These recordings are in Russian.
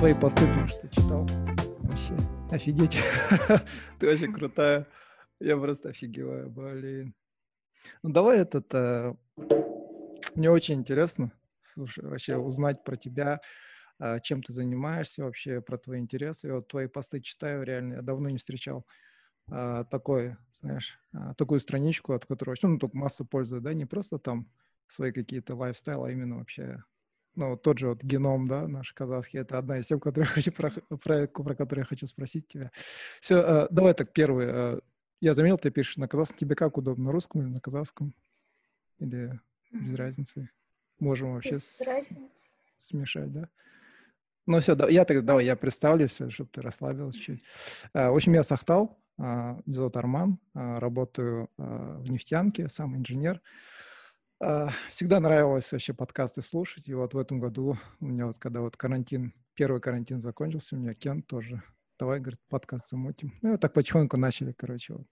твои посты только что читал. Вообще, офигеть. Ты очень крутая. Я просто офигеваю, блин. Ну, давай этот... Э, мне очень интересно, слушай, вообще узнать про тебя, э, чем ты занимаешься вообще, про твои интересы. Я вот твои посты читаю, реально, я давно не встречал э, такой, знаешь, э, такую страничку, от которой, ну, только масса пользы, да, не просто там свои какие-то лайфстайлы, а именно вообще ну, тот же вот геном, да, наш казахский, это одна из тем, которые я хочу, про, про, про которые я хочу спросить тебя. Все, э, давай так, первый. Э, я заметил, ты пишешь на казахском. Тебе как удобно, на русском или на казахском? Или без разницы? Можем вообще с, смешать, да? Ну все, да, я тогда, давай, я представлюсь, чтобы ты расслабилась чуть. Э, в общем, я Сахтал, э, зовут Арман, э, работаю э, в нефтянке, сам инженер. А, всегда нравилось вообще подкасты слушать. И вот в этом году у меня вот, когда вот карантин, первый карантин закончился, у меня Кен тоже, давай, говорит, подкаст замутим. Ну, и вот так потихоньку начали, короче. Вот.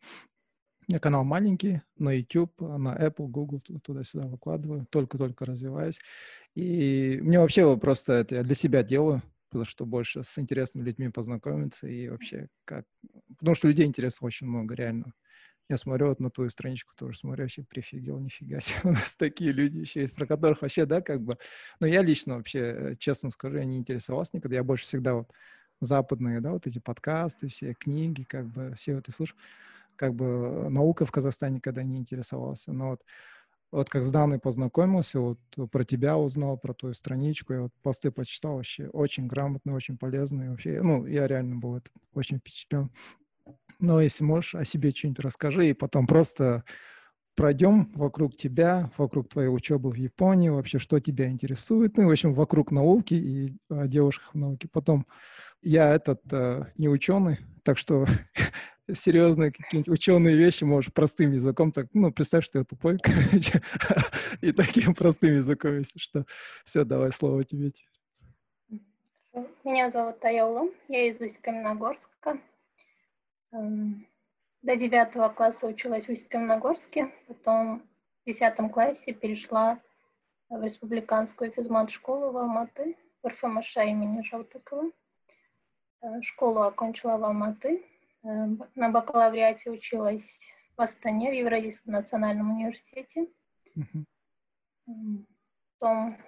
У меня канал маленький, на YouTube, на Apple, Google, туда-сюда выкладываю, только-только развиваюсь. И мне вообще просто это я для себя делаю, потому что больше с интересными людьми познакомиться и вообще как... Потому что людей интересно очень много, реально. Я смотрю вот на твою страничку, тоже смотрю, вообще прифигел, нифига себе, у нас такие люди еще есть, про которых вообще, да, как бы, но я лично вообще, э, честно скажу, я не интересовался никогда, я больше всегда вот западные, да, вот эти подкасты, все книги, как бы, все это слушал, как бы э, наука в Казахстане никогда не интересовался, но вот вот как с Даной познакомился, вот про тебя узнал, про твою страничку, я вот посты почитал вообще, очень грамотно, очень полезно, вообще, ну, я реально был это, очень впечатлен. Но если можешь, о себе что-нибудь расскажи, и потом просто пройдем вокруг тебя, вокруг твоей учебы в Японии, вообще, что тебя интересует, ну, в общем, вокруг науки и о девушках в науке. Потом я этот э, не ученый, так что серьезные какие-нибудь ученые вещи можешь простым языком, так, ну, представь, что я тупой, короче, и таким простым языком, если что. Все, давай слово тебе. Меня зовут Таяулу, я из Усть-Каменогорска. Эм, до девятого класса училась в Усть-Каменогорске, потом в десятом классе перешла в республиканскую физмат-школу в Алматы, в РФМШ имени Жалтыкова. Э, школу окончила в Алматы. Э, на бакалавриате училась в Астане, в Евразийском национальном университете. Mm-hmm. Потом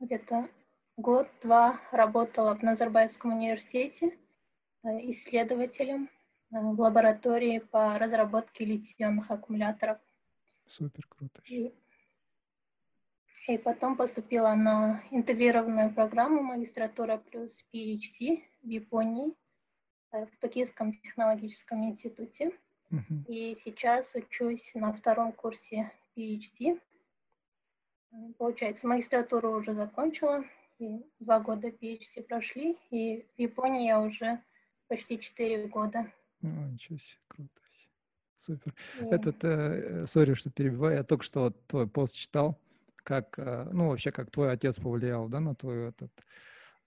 где-то год-два работала в Назарбаевском университете э, исследователем в лаборатории по разработке литионных аккумуляторов. Супер круто. И, и потом поступила на интегрированную программу магистратура плюс PhD в Японии э, в Токийском технологическом институте. Uh-huh. И сейчас учусь на втором курсе PhD. Получается, магистратуру уже закончила, и два года PhD прошли, и в Японии я уже почти четыре года. О, ничего себе, круто. Супер. Yeah. Этот, э, сори, что перебиваю, я только что вот твой пост читал, как, э, ну, вообще, как твой отец повлиял, да, на твою этот,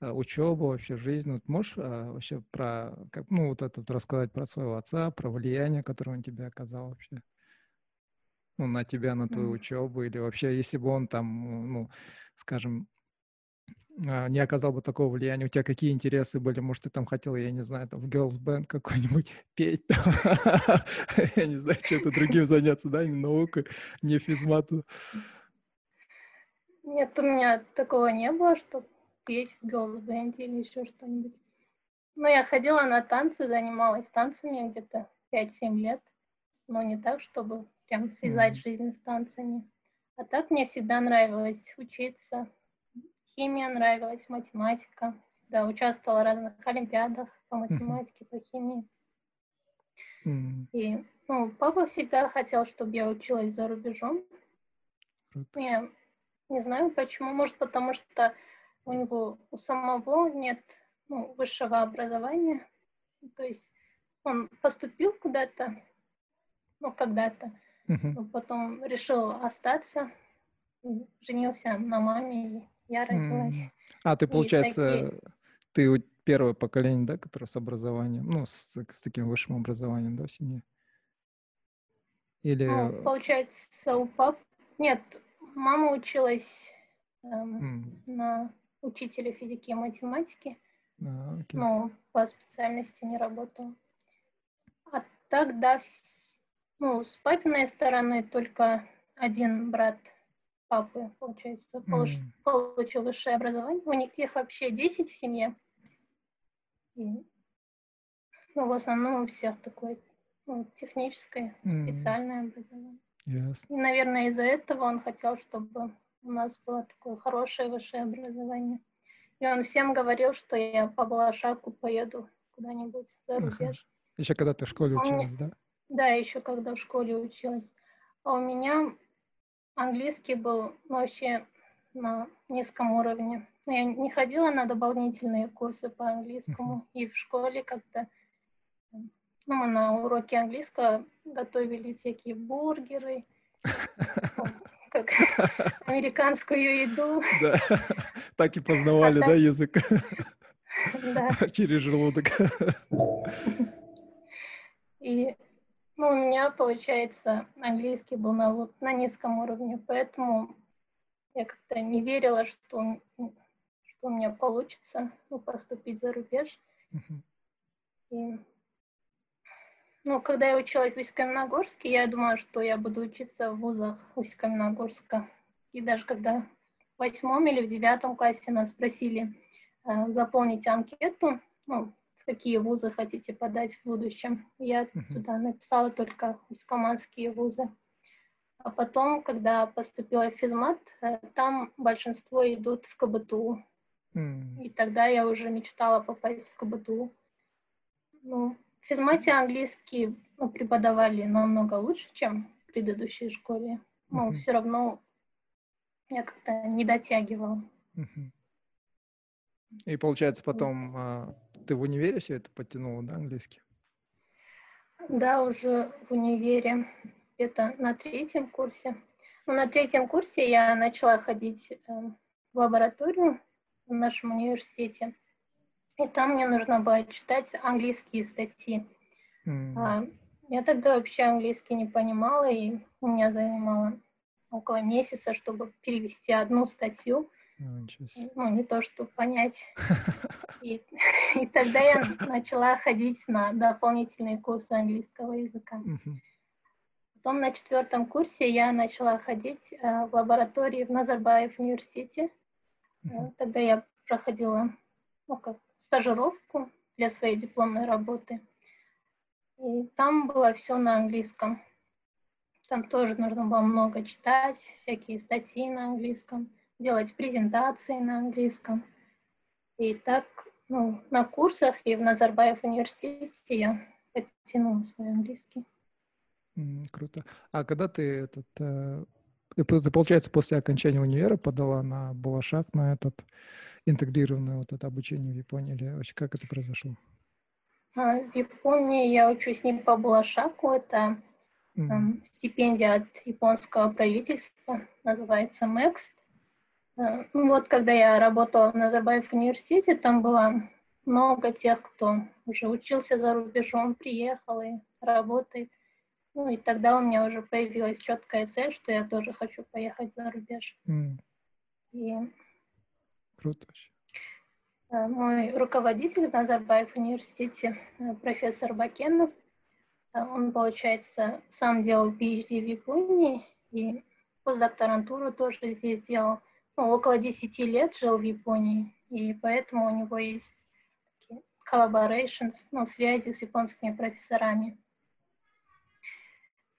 э, учебу, вообще жизнь. Вот можешь вообще про, как, ну, вот это вот рассказать про своего отца, про влияние, которое он тебе оказал вообще? Ну, на тебя, на твою mm. учебу, или вообще, если бы он там, ну, скажем, не оказал бы такого влияния, у тебя какие интересы были? Может, ты там хотел, я не знаю, там в girls band какой-нибудь петь, я не знаю, что-то другим заняться, да, не наукой, не физмату. Нет, у меня такого не было, что петь в girls band или еще что-нибудь. Но я ходила на танцы, занималась танцами где-то 5-7 лет, но не так, чтобы прям связать жизнь с танцами. А так мне всегда нравилось учиться, химия нравилась, математика. Всегда участвовала в разных олимпиадах по математике, по химии. Mm. И ну, папа всегда хотел, чтобы я училась за рубежом. Круто. Я не знаю почему. Может, потому что у него у самого нет ну, высшего образования. То есть он поступил куда-то, ну, когда-то, uh-huh. потом решил остаться, женился на маме я родилась. А, ты, получается, такие... ты первое поколение, да, которое с образованием, ну, с, с таким высшим образованием, да, в семье? Или... Ну, получается, у пап... Нет, мама училась эм, mm. на учителя физики и математики, А, окей. Ну, по специальности не работала. А тогда, ну, с папиной стороны только один брат папы, получается, получ, М. получил высшее образование. У них их вообще 10 в семье. И, ну, в основном у всех такое ну, техническое, М, специальное образование. Ясно. И, наверное, из-за этого он хотел, чтобы у нас было такое хорошее высшее образование. И он всем говорил, что я по Балашаку поеду куда-нибудь за Ага. рубеж. Еще когда ты в школе А у меня- училась, да? Да, еще когда в школе училась. А у меня английский был ну, вообще на низком уровне. Ну, Я не ходила на дополнительные курсы по английскому. И в школе как-то... Ну, мы на уроке английского готовили всякие бургеры, как американскую еду. Да. Так и познавали, А да, язык Да. через желудок. И ну, у меня, получается, английский был на, вот- на низком уровне, поэтому я как-то не верила, что, что у меня получится ну, поступить за рубеж. И, ну, когда я училась в Усть-Каменогорске, я думала, что я буду учиться в вузах Усть-Каменогорска. И даже когда в восьмом или в девятом классе нас спросили э, заполнить анкету, ну, какие вузы хотите подать в будущем, я Мгм. туда написала только усть-каманские вузы. А потом, когда поступила в физмат, э, там большинство идут в КБТУ. М, И тогда я уже мечтала попасть в КБТУ. Ну, в физмате английский ну, преподавали намного лучше, чем в предыдущей школе. Но Мгм. все равно я как-то не дотягивала. мгм. И получается, потом а, ты в универе все это подтянула, да, английский? Да, уже в универе, где-то на третьем курсе. Ну, на третьем курсе я начала ходить э, в лабораторию в нашем университете. И там мне нужно было читать английские статьи. М, А, я тогда вообще английский не понимала, и у меня занимало около месяца, чтобы перевести одну статью. себе. Ну, не то, чтобы понять. И, и тогда я начала ходить на дополнительные курсы английского языка. Потом на четвертом курсе я начала ходить э, в лаборатории в Назарбаев университете. Мгм. Тогда я проходила ну, как, стажировку для своей дипломной работы. И там было все на английском. Там тоже нужно было много читать, всякие статьи на английском, делать презентации на английском. И так ну, на курсах и в Назарбаев университете я подтянула свой английский. М, Круто. А когда ты этот, э, ты, по- ты, получается, после окончания универа подала на Балашах, на этот интегрированное вот это обучение в Японии, или вообще как это произошло? А, В Японии я учусь не по Балашаку, это М, Там стипендия от японского правительства, называется MEXT. Э, Ну вот, когда я работала в Назарбаев университете, там было много тех, кто уже учился за рубежом, приехал и работает. Ну и тогда у меня уже появилась четкая цель, что я тоже хочу поехать за рубеж. м, И Круто э, мой руководитель в Назарбаев университете, э, профессор Бакенов, он, получается, сам делал PhD в Японии и постдокторантуру тоже здесь делал. Около 10 лет жил в Японии, и поэтому у него есть collaborations, ну, связи с японскими профессорами.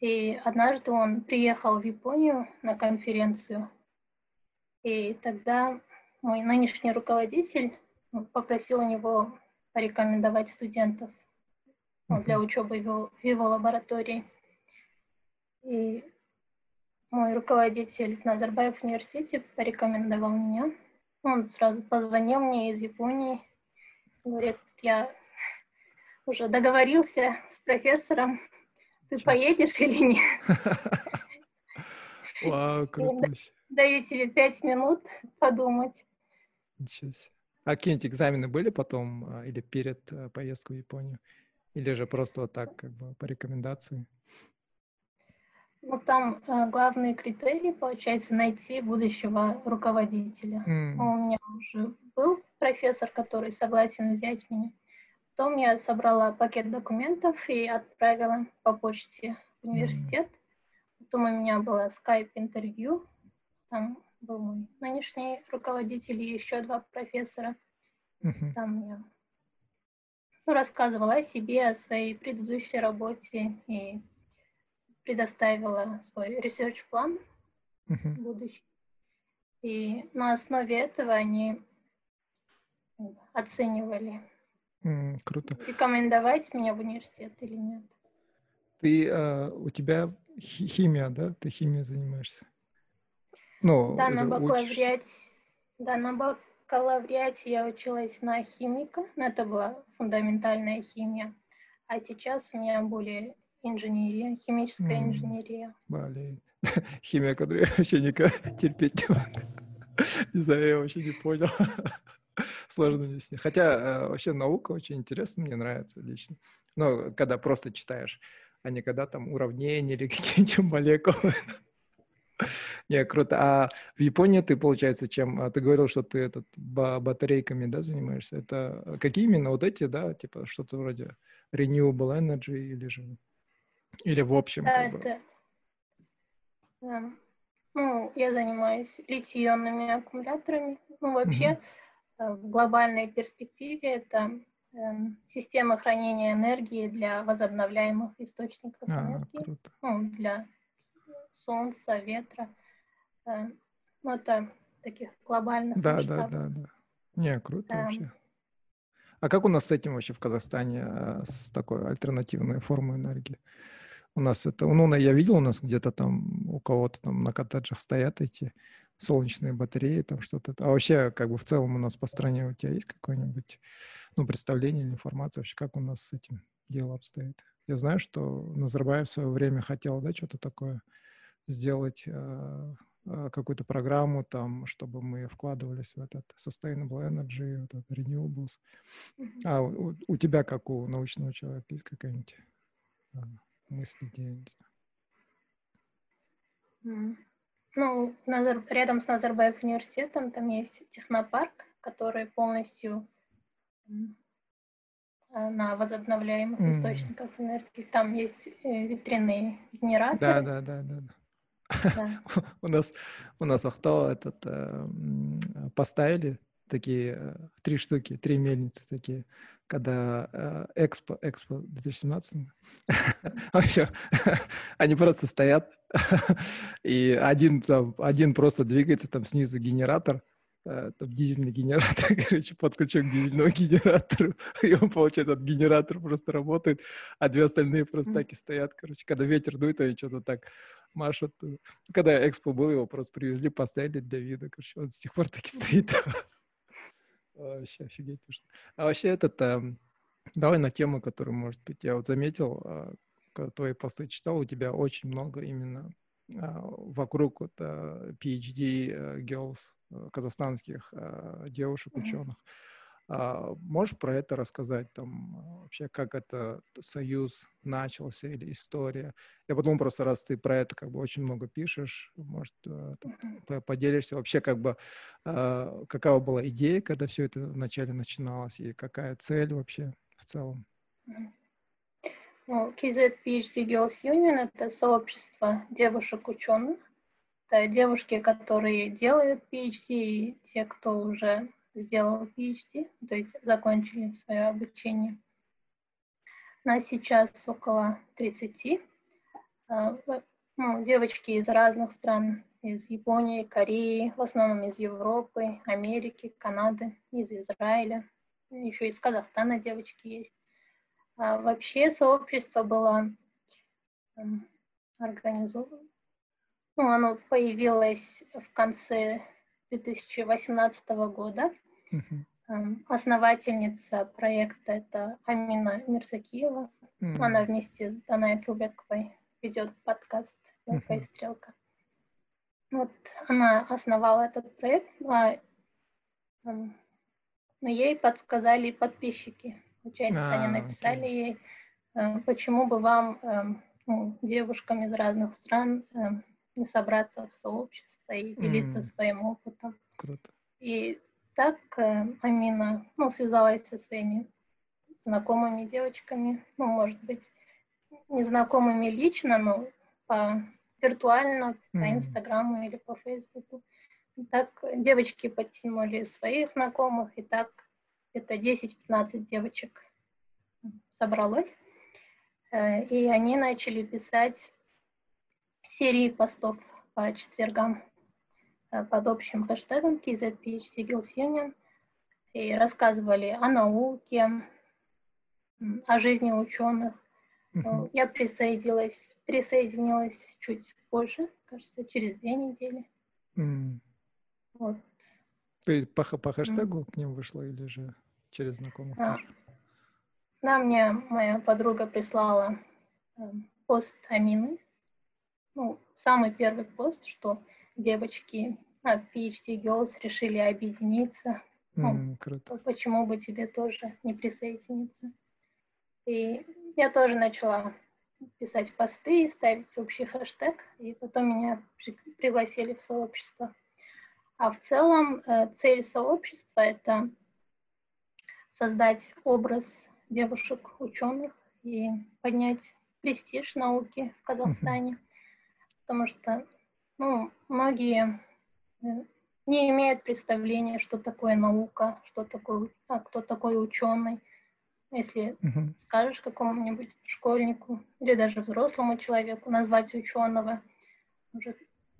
И однажды он приехал в Японию на конференцию, и тогда мой нынешний руководитель ну, попросил у него порекомендовать студентов ну, для учебы в его, в его лаборатории. И мой руководитель в Назарбаев университете порекомендовал меня. Он сразу позвонил мне из Японии. Говорит, я уже договорился с профессором, ты Сейчас. поедешь или нет? Вау, круто. Даю тебе пять минут подумать. Ничего себе. А какие-нибудь экзамены были потом а, или перед а, поездкой в Японию? Или же просто вот так, как бы, по рекомендации? Ну, там э, главный критерий, получается, найти будущего руководителя. Ну, у меня уже был профессор, который согласен взять меня. Потом я собрала пакет документов и отправила по почте в университет. Потом у меня было скайп-интервью. Там был мой нынешний руководитель и еще два профессора. Мгм. Там я ну, рассказывала о себе, о своей предыдущей работе и предоставила свой research-план Мгм. будущий. И на основе этого они оценивали, М, Круто. рекомендовать меня в университет или нет. Ты, э, у тебя хи- химия, да? Ты химией занимаешься? Ну, Да, на учишься? бакалавриате, да, на бакалавриате я училась на химика, но это была фундаментальная химия. А сейчас у меня более инженерия, химическая М. инженерия. Блин. Химия, которую я вообще никогда терпеть не могу. Не знаю, я вообще не понял. Сложно объяснить. Хотя э, вообще наука очень интересна, мне нравится лично. Ну, когда просто читаешь, а не когда там уравнения или какие-нибудь молекулы. Не, круто. А в Японии ты, получается, чем? а Ты говорил, что ты этот ба- батарейками, да, занимаешься? Это э, какие именно вот эти, да, типа что-то вроде renewable energy или же или в общем Да, как бы? это, эм, ну, я занимаюсь литий-ионными аккумуляторами. Ну, вообще, э, в глобальной перспективе это эм, система хранения энергии для возобновляемых источников А, энергии. круто. ну, для солнца, ветра. Э, Ну, это таких глобальных Да, да, да, да. Не, круто Да. вообще. А как у нас с этим вообще в Казахстане, а, с такой альтернативной формой энергии? У нас это, ну, я видел у нас где-то там у кого-то там на коттеджах стоят эти солнечные батареи, там что-то. А вообще, как бы в целом у нас по стране у тебя есть какое-нибудь, ну, представление или информация вообще, как у нас с этим дело обстоит? Я знаю, что Назарбаев в свое время хотел, да, что-то такое сделать, а, а, какую-то программу там, чтобы мы вкладывались в этот sustainable energy, вот этот renewables. А у, у тебя, как у научного человека, есть какая-нибудь мысль, идея? не знаю? Ну, Назар- рядом с Назарбаев университетом там есть технопарк, который полностью а, на возобновляемых М. источниках энергии. Там есть э, ветряные генераторы. Да, да, да, да. да. У нас, у нас Ахтау этот, э, поставили такие э, три штуки, три мельницы такие, когда э, Экспо, Экспо 2017, вообще, они просто стоят, и один, там, один просто двигается, там снизу генератор, э, там дизельный генератор, короче, подключен к дизельному генератору, и он, получается, от генератора просто работает, а две остальные просто так и стоят, короче, когда ветер дует, они что-то так машут. Когда экспо был, его просто привезли, поставили для вида, короче, он с тех пор так и стоит. Вообще офигеть уж. А вообще этот, эм, давай на тему, которую, может быть, я вот заметил, а, когда твои посты читал, у тебя очень много именно а, вокруг вот а, PhD э, girls, э, казахстанских а, девушек, ученых. А, Можешь про это рассказать, там, а, вообще, как это союз начался или история? Я подумал просто, раз ты про это как бы очень много пишешь, может, э, по- поделишься вообще, как бы, а, какова была идея, когда все это вначале начиналось, и какая цель вообще в целом? Ну, KZ PhD Girls Union — это сообщество девушек-ученых. Это девушки, которые делают PhD, и те, кто уже сделал PhD, то есть закончили свое обучение. Нас сейчас около 30. А, Ну, девочки из разных стран, из Японии, Кореи, в основном из Европы, Америки, Канады, из Израиля. Еще из Казахстана девочки есть. А вообще сообщество было организовано. Ну, оно появилось в конце 2018 года. М, Основательница проекта это Амина Мирсакиева. Она М, вместе с Даной Трубековой ведет подкаст «Белка и стрелка». Вот она основала этот проект, а, м, но ей подсказали подписчики. Получается, А, они окей. написали ей, э, почему бы вам, эм, ну, девушкам из разных стран, не собраться в сообщество и делиться М. своим опытом. Круто. И так э, Амина ну, связалась со своими знакомыми девочками, ну, может быть, незнакомыми лично, но по виртуально, mm-hmm. по Инстаграму или по Фейсбуку. Так девочки подтянули своих знакомых, и так это 10-15 девочек собралось. Э, и они начали писать серии постов по четвергам э, под общим хэштегом KZPHT Union и рассказывали о науке, о жизни ученых. Uh-huh. Я присоединилась, присоединилась чуть позже, кажется, через две недели. Mm. Вот. Ты по, по хэштегу mm. к ним вышла или же через знакомых а. тоже? Да, мне моя подруга прислала э, пост Амины. Ну, самый первый пост, что девочки на PhD Girls решили объединиться. Mm, ну, круто. Почему бы тебе тоже не присоединиться? И я тоже начала писать посты, ставить общий хэштег, и потом меня пригласили в сообщество. А в целом э, цель сообщества — это создать образ девушек-ученых и поднять престиж науки в Казахстане, потому что ну, многие э, не имеют представления, что такое наука, что такое, а кто такой ученый. Если uh-huh. скажешь какому-нибудь школьнику или даже взрослому человеку назвать ученого, уже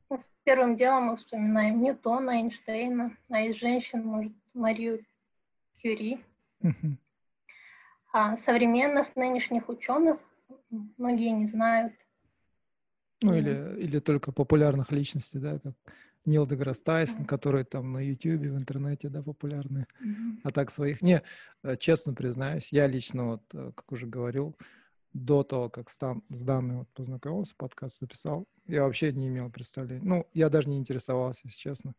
ну, первым делом мы вспоминаем Ньютона, Эйнштейна, а из женщин, может, Марию Кюри. Uh-huh. А современных нынешних ученых многие не знают. Ну, или, или только популярных личностей, да, как Нил Деграсс Тайсон, которые там на Ютубе, в интернете, да, популярны. Mm-hmm. А так своих... Не, э, честно признаюсь, я лично, вот, э, как уже говорил, до того, как Стан, с Данной вот познакомился, подкаст записал, я вообще не имел представления. Ну, я даже не интересовался, если честно.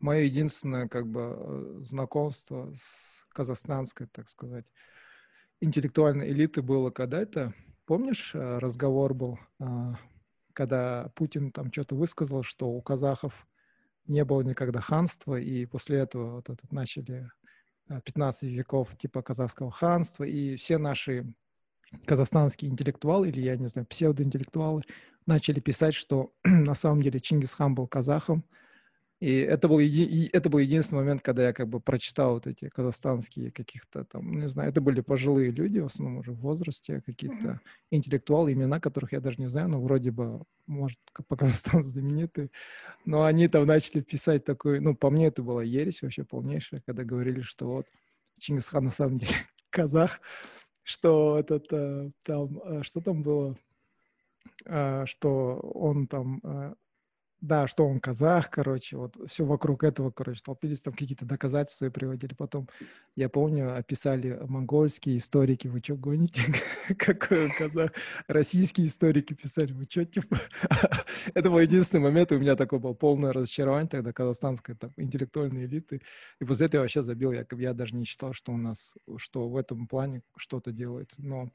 Мое единственное, как бы, э, знакомство с казахстанской, так сказать, интеллектуальной элиты было когда-то. Помнишь, разговор был, а, когда Путин там что-то высказал, что у казахов не было никогда ханства, и после этого вот этот начали 15 э, веков типа казахского ханства, и все наши казахстанские интеллектуалы, или, я не знаю, псевдоинтеллектуалы, начали писать, что на самом деле Чингисхан был казахом, и это был, еди... это был единственный момент, когда я как бы прочитал вот эти казахстанские каких-то там, ну, не знаю, это были пожилые люди, в основном уже в возрасте, какие-то mm-hmm. интеллектуалы, имена которых я даже не знаю, но вроде бы, может, по Казахстану знаменитые. Но они там начали писать такой, ну, по мне это была ересь вообще полнейшая, когда говорили, что вот Чингисхан на самом деле казах, что этот, э, там, э, что там было, э, что он там да, что он казах, короче, вот все вокруг этого, короче, толпились, там какие-то доказательства приводили. Потом, я помню, описали монгольские историки, вы что гоните, какой он казах? Российские историки писали, вы что, типа? Это был единственный момент, у меня такое было полное разочарование тогда казахстанской там, интеллектуальной элиты. И после этого я вообще забил, я, я даже не считал, что у нас, что в этом плане что-то делается. Но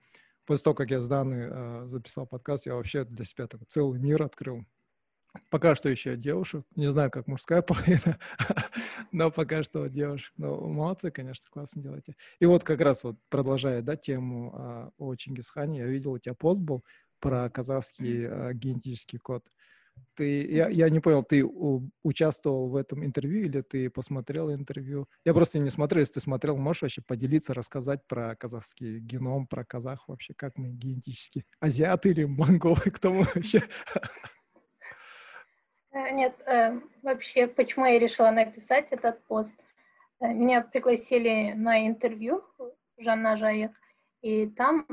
после того, как я с Даной э, записал подкаст, я вообще для себя такой целый мир открыл Пока что еще девушек. Не знаю, как мужская половина, но пока что девушек. Но молодцы, конечно, классно делаете. И вот как раз вот продолжая, да, тему а, о Чингисхане, я видел, у тебя пост был про казахский а, генетический код. Ты, я, я не понял, ты у, участвовал в этом интервью или ты посмотрел интервью? Я просто не смотрел, если ты смотрел, можешь вообще поделиться, рассказать про казахский геном, про казах вообще, как мы генетически азиаты или монголы, кто мы вообще? Э, нет, э, вообще, почему я решила написать этот пост? Э, меня пригласили на интервью Жанна Жаих, и там,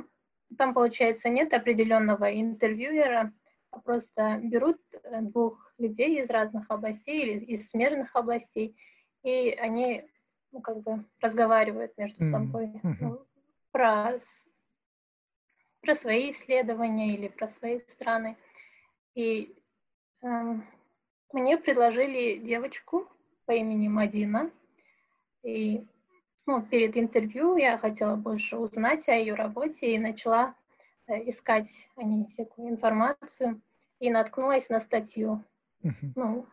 там, получается, нет определенного интервьюера, а просто берут двух людей из разных областей или из смежных областей, и они ну, как бы разговаривают между собой mm-hmm. ну, про, про свои исследования или про свои страны. И эм, мне предложили девочку по имени Мадина. И ну, перед интервью я хотела больше узнать о ее работе и начала э, искать о ней всякую информацию и наткнулась на статью. Uh-huh. Ну,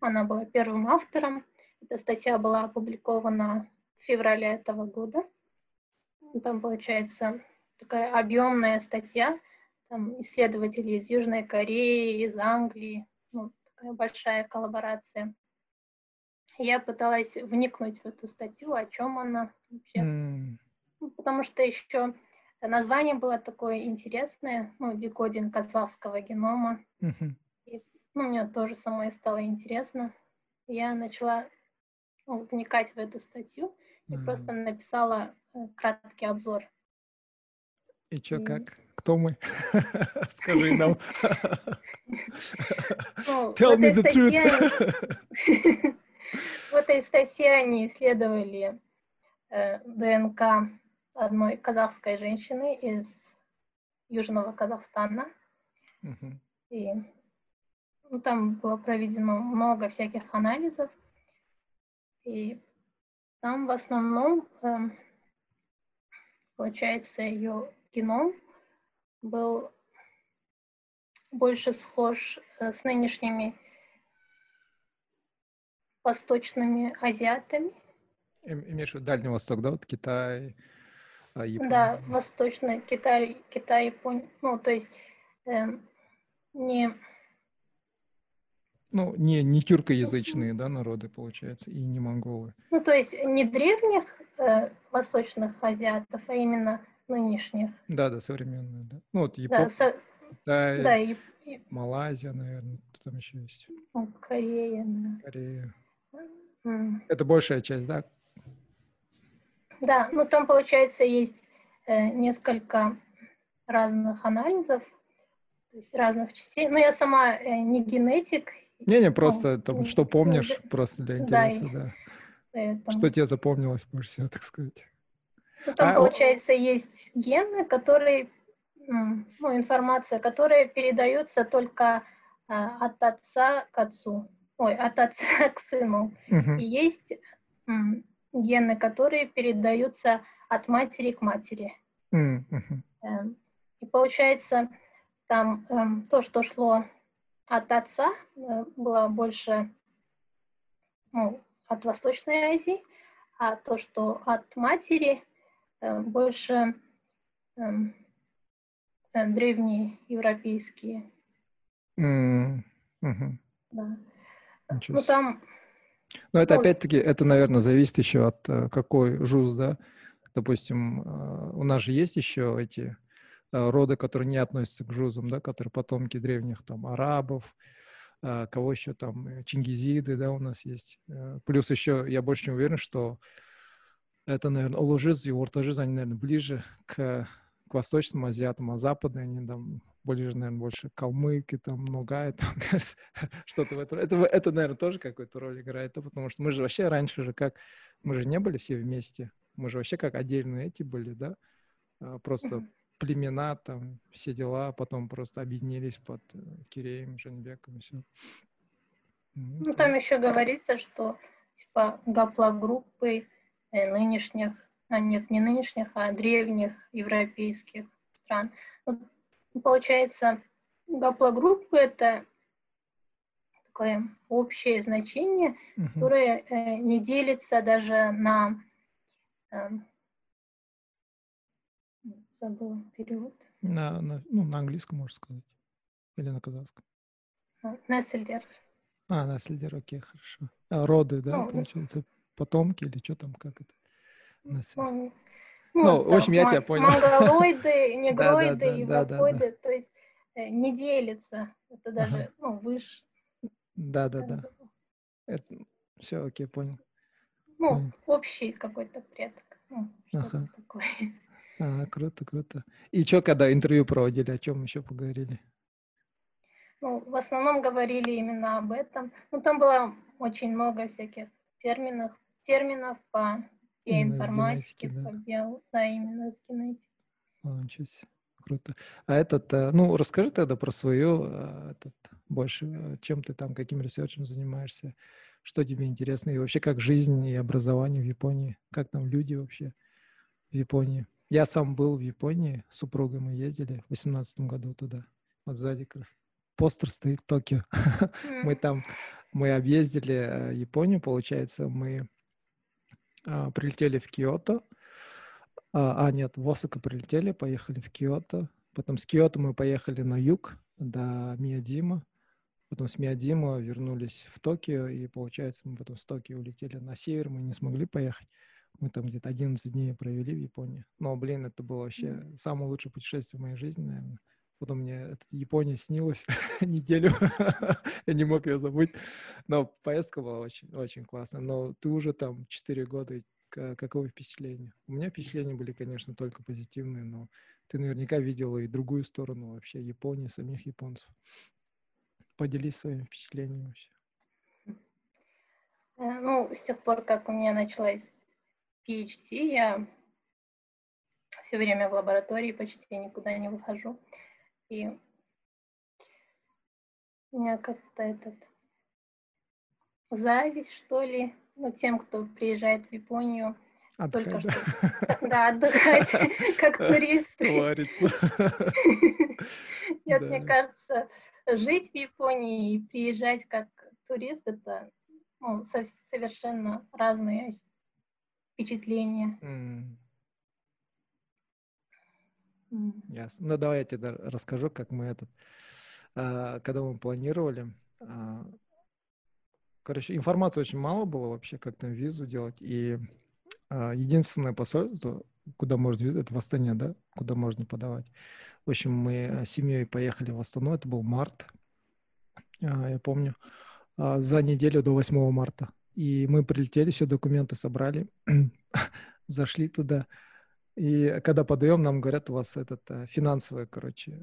она была первым автором. Эта статья была опубликована в феврале этого года. Там, получается, такая объемная статья. Там исследователи из Южной Кореи, из Англии. Такая большая коллаборация. Я пыталась вникнуть в эту статью, о чем она вообще. Mm. Потому что еще название было такое интересное, ну, декодинг казахского генома. Mm-hmm. И, ну, мне тоже самой стало интересно. Я начала ну, вникать в эту статью и mm. просто написала э, краткий обзор. И что, и... как? Кто мы? Скажи нам. Ну, Tell me the truth. В этой статье они исследовали э, ДНК одной казахской женщины из Южного Казахстана. И ну, там было проведено много всяких анализов. И там в основном, э, получается, ее геном был больше схож э, с нынешними восточными азиатами. Имеешь в виду Дальний Восток, да? Вот Китай, а, Япония? Да, Восточный Китай, Китай, Япония. Ну, то есть э, не... Ну, не, не тюркоязычные, да, народы, получается, и не монголы. Ну, то есть не древних э, восточных азиатов, а именно нынешних. Да, да, современные, да. Ну, вот Япония, да, со... Китай, да, и... Малайзия, наверное, кто там еще есть? Корея, да. Корея. Это большая часть, да? Да, ну там, получается, есть э, несколько разных анализов, то есть разных частей. Но я сама э, не генетик. Не-не, просто ну, там, что помнишь, да, просто для интереса, да. да. Что тебе запомнилось больше всего, так сказать? Ну, там, а, получается, есть гены, которые, ну, информация, которая передается только а, от отца к отцу ой, от отца к сыну. Uh-huh. И есть гены, которые передаются от матери к матери. Эм, и получается, там эм, то, что шло от отца, э, было больше ну, от Восточной Азии, а то, что от матери, больше э, э, древние европейские. Mm-hmm. Да. Ну, там... Но это, ну, опять-таки, это, наверное, зависит еще от э, какой жуз, да? Допустим, э, у нас же есть еще эти э, роды, которые не относятся к жузам, да, которые потомки древних там арабов, кого еще там, чингизиды, да, у нас есть. Плюс еще, я больше не уверен, что это, наверное, Олужиз и Уртажиз, они, наверное, ближе к, к восточным азиатам, а западные, они там более, наверное, больше калмыки, там, ногай, там, кажется, что-то в этом. Это, это, наверное, тоже какую-то роль играет, потому что мы же вообще раньше же как, мы же не были все вместе, мы же вообще как отдельные эти были, да, а, просто племена, там, все дела, а потом просто объединились под э, Киреем, Женбеком и все. Ну, там еще говорится, что, типа, гаплогруппы нынешних, а нет, не нынешних, а древних европейских стран. Вот Получается, гаплогруппы — это такое общее значение, uh-huh. которое э, не делится даже на... Э, забыла перевод. На, на, ну, на английском, можно сказать. Или на казахском. Наследер. А, наследер, окей, хорошо. А, роды, да, ну, получается, потомки или что там, как это? Наследер. Ну, ну в общем, я тебя понял. Монголоиды, негроиды и вакоиды, то есть э, не делится. Это даже, ну, выше. Да, да, да. Это... Все, окей, понял. Ну, общий какой-то предок. Ну, ага. такое. А, круто, круто. И что, когда интервью проводили, о чем еще поговорили? Ну, в основном говорили именно об этом. Ну, там было очень много всяких терминов, терминов по я информатики, да? побел, да, именно с генетики. О, ничего себе. Круто. А этот, э, ну, расскажи тогда про свою, э, этот, больше, э, чем ты там, каким ресерчем занимаешься, что тебе интересно, и вообще как жизнь и образование в Японии, как там люди вообще в Японии. Я сам был в Японии, с супругой мы ездили в 2018 году туда, вот сзади как раз. Постер стоит Токио. мы там Мы объездили Японию, получается, мы а, прилетели в Киото. А, а, нет, в Осака прилетели, поехали в Киото. Потом с Киото мы поехали на юг до Миядима. Потом с Миядима вернулись в Токио, и, получается, мы потом с Токио улетели на север, мы не смогли поехать. Мы там где-то 11 дней провели в Японии. Но, блин, это было вообще самое лучшее путешествие в моей жизни, наверное. Потом мне Япония снилась неделю. Я не мог ее забыть. Но поездка была очень, очень классная. Но ты уже там 4 года. Какое впечатление? У меня впечатления были, конечно, только позитивные, но ты наверняка видела и другую сторону вообще Японии, самих японцев. Поделись своими впечатлениями вообще. Э, ну, с тех пор, как у меня началась PhD, я все время в лаборатории, почти никуда не выхожу. И у меня как-то этот зависть, что ли, ну, тем, кто приезжает в Японию, Отдыхать, только что, да, отдыхать, как туристы. Творится. Нет, мне кажется, жить в Японии и приезжать как турист, это ну, совершенно разные впечатления. Ясно. Ну, давай я тебе расскажу, как мы этот... А, когда мы планировали, а, короче, информации очень мало было вообще, как там визу делать, и а, единственное посольство, куда можно это в Астане, да, куда можно подавать. В общем, мы с семьей поехали в Астану, это был март, я помню, за неделю до 8 марта. И мы прилетели, все документы собрали, зашли туда, и когда подаем, нам говорят, у вас этот э, финансовый, короче,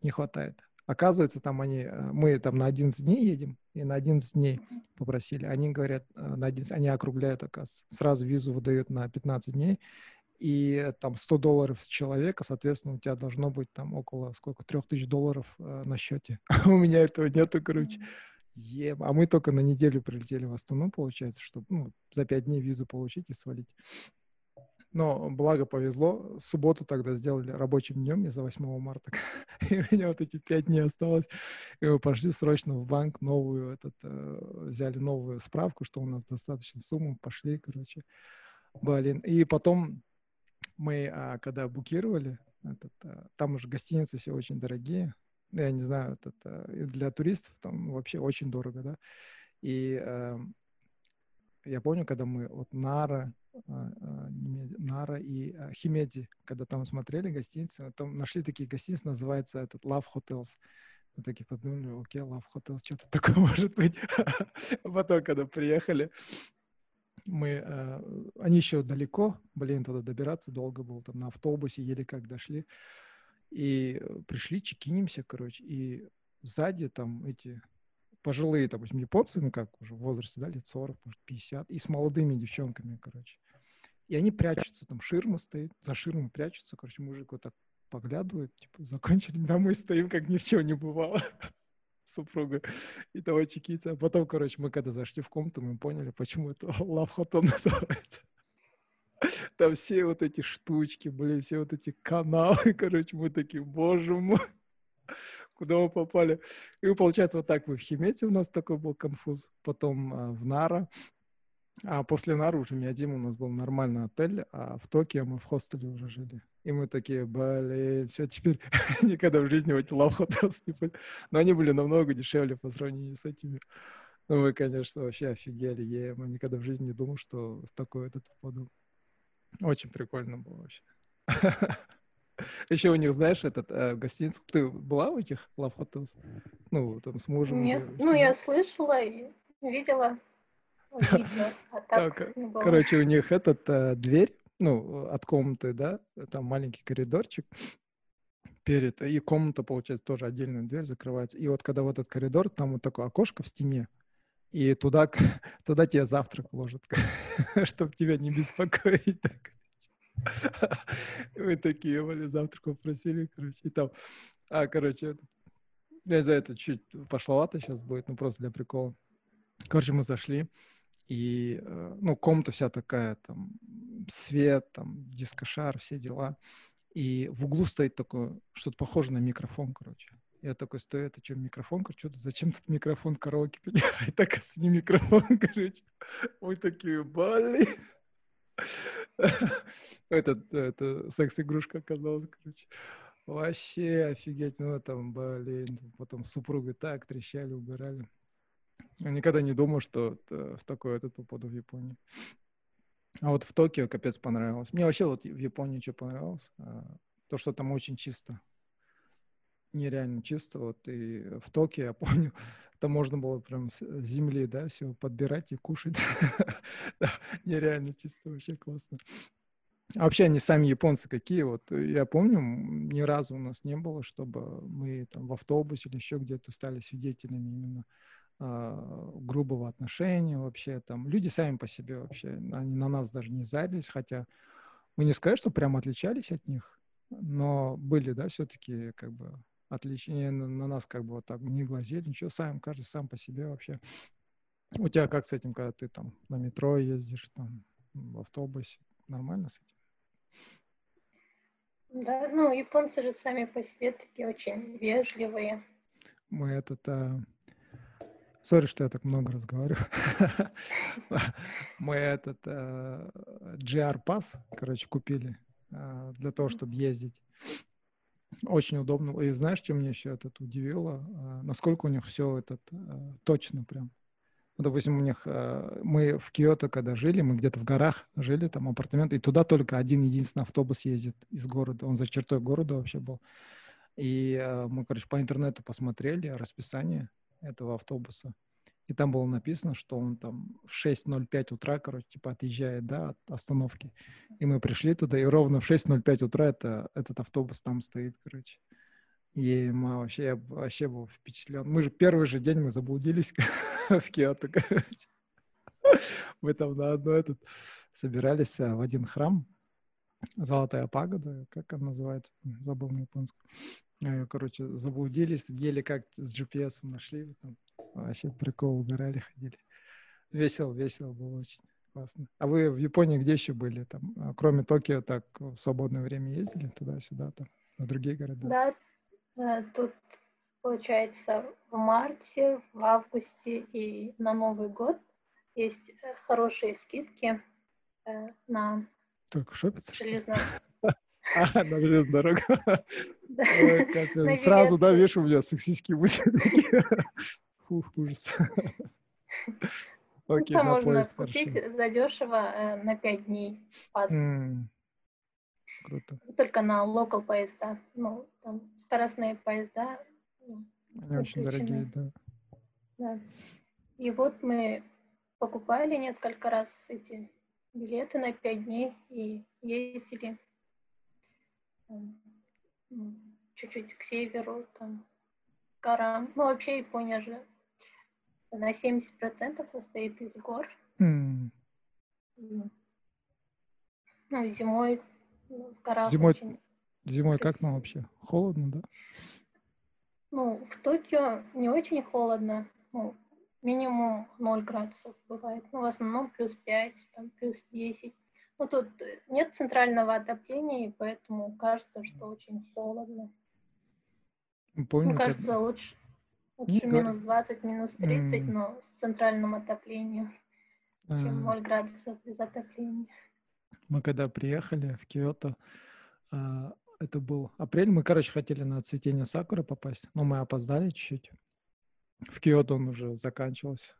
не хватает. Оказывается, там они, э, мы там на 11 дней едем, и на 11 дней попросили. Они говорят, э, на 11, они округляют, оказывается, сразу визу выдают на 15 дней, и там 100 долларов с человека, соответственно, у тебя должно быть там около, сколько, 3000 долларов э, на счете. у меня этого нету, короче. Ем. А мы только на неделю прилетели в Астану, получается, чтобы ну, за 5 дней визу получить и свалить. Но благо повезло, субботу тогда сделали рабочим днем, не за 8 марта. И у меня вот эти пять дней осталось. И мы пошли срочно в банк, новую, этот, э, взяли новую справку, что у нас достаточно суммы, пошли, короче. Блин. И потом мы, а, когда букировали, этот, а, там уже гостиницы все очень дорогие. Я не знаю, этот, а, для туристов там вообще очень дорого, да. И э, я помню, когда мы вот Нара, Нара и а, Химеди, когда там смотрели гостиницы, там нашли такие гостиницы, называется этот Love Hotels. Мы такие подумали, окей, Love Hotels, что-то такое может быть. А потом, когда приехали, мы, они еще далеко, блин, туда добираться долго было, там на автобусе еле как дошли. И пришли, чекинимся, короче, и сзади там эти пожилые, допустим, японцы, ну как уже в возрасте, да, лет 40, может, 50, и с молодыми девчонками, короче. И они прячутся, там ширма стоит, за ширмой прячутся, короче, мужик вот так поглядывает, типа, закончили, мы стоим, как ни в чем не бывало супруга и того чекица. А потом, короче, мы когда зашли в комнату, мы поняли, почему это Hotel называется. Там все вот эти штучки были, все вот эти каналы, короче, мы такие, боже мой куда мы попали. И получается вот так мы в Химете у нас такой был конфуз, потом а, в Нара, а после Нары уже Миядима у нас был нормальный отель, а в Токио мы в хостеле уже жили. И мы такие, блин, все, теперь никогда в жизни в эти лав не были. Но они были намного дешевле по сравнению с этими. Ну, мы, конечно, вообще офигели. Я никогда в жизни не думал, что с такой этот попаду. Очень прикольно было вообще. Еще у них, знаешь, этот э, гостиница. Ты была у этих Love Hotels? Ну, там с мужем? Нет, ну я слышала и видела видео, а так не было. Короче, у них этот э, дверь, ну, от комнаты, да, там маленький коридорчик перед, и комната, получается, тоже отдельная дверь закрывается. И вот когда в этот коридор, там вот такое окошко в стене, и туда, туда тебе завтрак ложат, чтобы тебя не беспокоить. Мы такие, были завтрак попросили, короче, и там, а, короче, я за это чуть пошловато сейчас будет, ну, просто для прикола. Короче, мы зашли, и, э, ну, комната вся такая, там, свет, там, дискошар, все дела. И в углу стоит такое, что-то похоже на микрофон, короче. Я такой стою, это что, микрофон? Тут, зачем тут микрофон караоке? И так, не микрофон, короче. Мы такие, блин. Это, это секс-игрушка оказалась, короче. Вообще офигеть. Ну, там, блин, потом с супругой так трещали, убирали. Никогда не думал, что в такое этот попаду в Японию. А вот в Токио капец понравилось. Мне вообще вот в Японии что понравилось? А, то, что там очень чисто нереально чисто. Вот и в Токио, я помню, там можно было прям с земли, да, все подбирать и кушать. нереально чисто, вообще классно. А вообще они сами японцы какие? Вот я помню, ни разу у нас не было, чтобы мы там в автобусе или еще где-то стали свидетелями именно э, грубого отношения вообще. Там люди сами по себе вообще, они на нас даже не зарились, хотя мы не сказать, что прям отличались от них, но были, да, все-таки как бы отличие на, на нас как бы вот так не глазели, ничего, сам, каждый сам по себе вообще. У тебя как с этим, когда ты там на метро ездишь, там в автобусе, нормально с этим? Да, ну, японцы же сами по себе такие очень вежливые. Мы этот... А... Сори, что я так много разговариваю. Мы этот а, GR Pass, короче, купили а, для того, чтобы ездить. Очень удобно. И знаешь, что меня еще этот удивило? А, насколько у них все этот а, точно прям. Ну, допустим, у них мы в Киото, когда жили, мы где-то в горах жили, там апартаменты, и туда только один единственный автобус ездит из города. Он за чертой города вообще был. И мы, короче, по интернету посмотрели расписание этого автобуса. И там было написано, что он там в 6.05 утра, короче, типа отъезжает, да, от остановки. И мы пришли туда, и ровно в 6.05 утра это, этот автобус там стоит, короче. И мы вообще, я вообще был впечатлен. Мы же первый же день мы заблудились в Киото, короче. Мы там на одно этот собирались а, в один храм. Золотая пагода, как он называется, забыл на японском. Э, короче, заблудились, еле как с GPS нашли. Там Вообще прикол, угорали, ходили. Весело, весело было очень. Классно. А вы в Японии где еще были? Там, а, кроме Токио, так в свободное время ездили туда-сюда, там, на другие города? Да, э, тут, получается, в марте, в августе и на Новый год есть э, хорошие скидки на Только? Железную. А, на железную дорогу. Сразу, да, видишь, у меня сексистские мысли. Фух, ужас. Окей, Это можно купить задешево э, на 5 дней пас. Круто. Только на локал поезда. Ну, там скоростные поезда. Ну, Они очень дорогие, да. Да. И вот мы покупали несколько раз эти билеты на 5 дней и ездили ну, чуть-чуть к северу, там, к горам. Ну, вообще Япония же на 70% состоит из гор. Mm. Ну, зимой в горах Зимой, очень зимой как нам вообще? Холодно, да? Ну, в Токио не очень холодно. Ну, минимум 0 градусов бывает. Ну, в основном плюс 5, там, плюс 10. Ну, тут нет центрального отопления, и поэтому кажется, что очень холодно. Помню, Мне кажется, когда... лучше, Лучше минус 20, минус 30, mm. но с центральным отоплением, чем 0 градусов без отопления. Мы когда приехали в Киото, а, это был апрель, мы, короче, хотели на цветение сакуры попасть, но мы опоздали чуть-чуть. В Киото он уже заканчивался.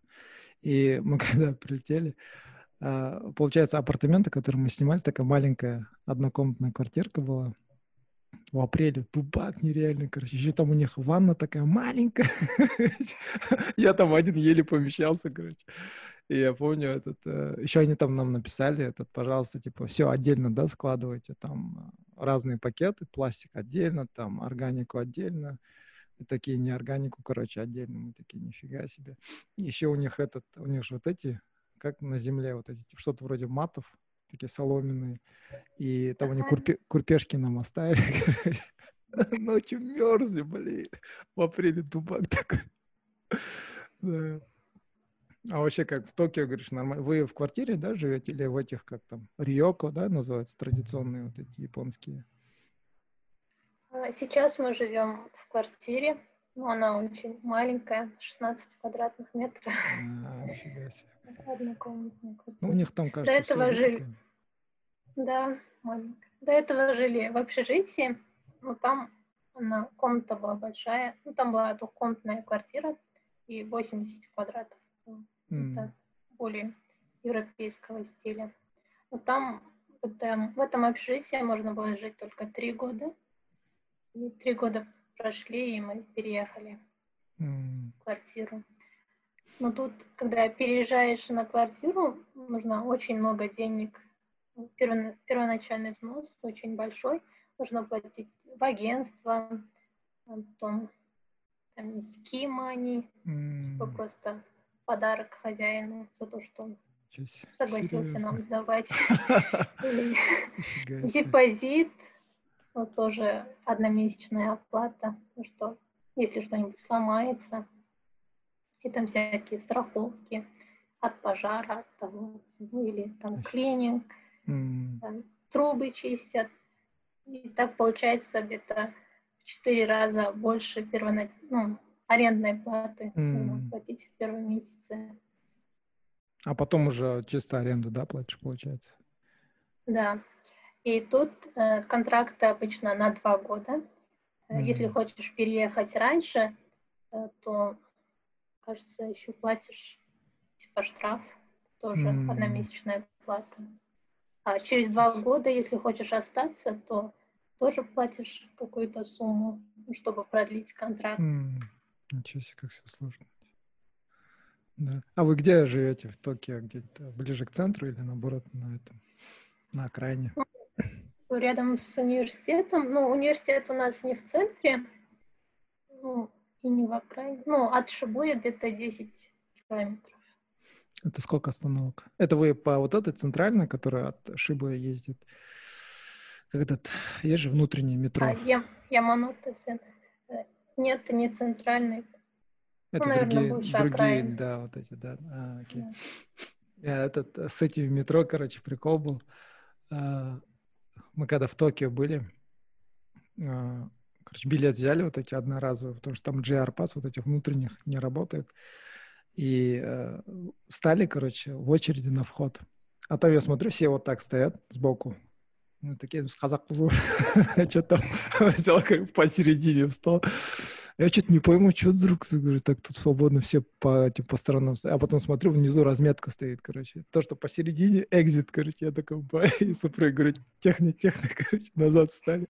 И мы когда прилетели, а, получается, апартаменты, которые мы снимали, такая маленькая однокомнатная квартирка была в апреле дубак нереальный, короче. Еще там у них ванна такая маленькая. Я там один еле помещался, короче. И я помню этот... Э, еще они там нам написали, этот, пожалуйста, типа, все отдельно, да, складывайте. Там э, разные пакеты, пластик отдельно, там органику отдельно. И такие неорганику, короче, отдельно. Мы такие, нифига себе. Еще у них этот, у них же вот эти, как на земле, вот эти, что-то вроде матов, такие соломенные. И там они курпе, курпешки нам оставили. Ночью мерзли, блин. В апреле дубак такой. Да. А вообще, как в Токио, говоришь, нормально. Вы в квартире, да, живете? Или в этих, как там, Риоко, да, называются, традиционные вот эти японские? А, сейчас мы живем в квартире. Ну, она очень маленькая, 16 квадратных метров. А, нифига себе. Однокомнатная квартира. Ну, у них там, кажется, До этого жили. такое. Да, маленькая. До этого жили в общежитии, но там она, комната была большая. Ну, там была двухкомнатная квартира и 80 квадратов. М, Это более европейского стиля. Но там в этом, в этом общежитии можно было жить только три года. И три года прошли, и мы переехали м, в квартиру. Но тут, когда переезжаешь на квартиру, нужно очень много денег. Перво- Первоначальный взнос очень большой. Нужно платить в агентство, а потом там есть кимани, м, просто подарок хозяину за то, что он согласился нам Серьезно? сдавать. Нифига себе. депозит, вот тоже одномесячная оплата, что если что-нибудь сломается, и там всякие страховки от пожара, от того, или там клининг, там трубы чистят. И так получается где-то в четыре раза больше первонач... ну, арендной платы платить в первом месяце. А потом уже чисто аренду, да, платишь, получается? Да. И тут э, контракты обычно на два года. Э, Если хочешь переехать раньше, э, то, кажется, еще платишь типа штраф, тоже М. одномесячная плата. А через два года, если хочешь остаться, то тоже платишь какую-то сумму, ну, чтобы продлить контракт. М, Ничего себе, как все сложно. Да. А вы где живете в Токио? Где-то ближе к центру или наоборот на этом, на окраине? Рядом с университетом, ну, университет у нас не в центре, ну, и не в окраине. Ну, от Шибуя где-то 10 километров. Это сколько остановок? Это вы по вот этой центральной, которая от Шибы ездит? Как этот, есть же внутреннее метро. А Я, Яманотэ-сен. Э, Нет, не центральный. Это наверное, другие, больше другие, окраин. да, вот эти, да. А, окей. Да. Я этот, э, с этим метро, короче, прикол был. Мы когда в Токио были, а, короче, билет взяли вот эти одноразовые, потому что там GR Pass вот этих внутренних не работает. И э, стали, короче, в очереди на вход. А там я смотрю, все вот так стоят сбоку. Ну, такие, казак что там взял, как посередине встал. Я что-то не пойму, что вдруг, говорю, так тут свободно все по, типа, по сторонам стоят. А потом смотрю, внизу разметка стоит, короче. То, что посередине, экзит, короче, я такой, ба, и супруг, говорю, техник, техник, короче, назад встали.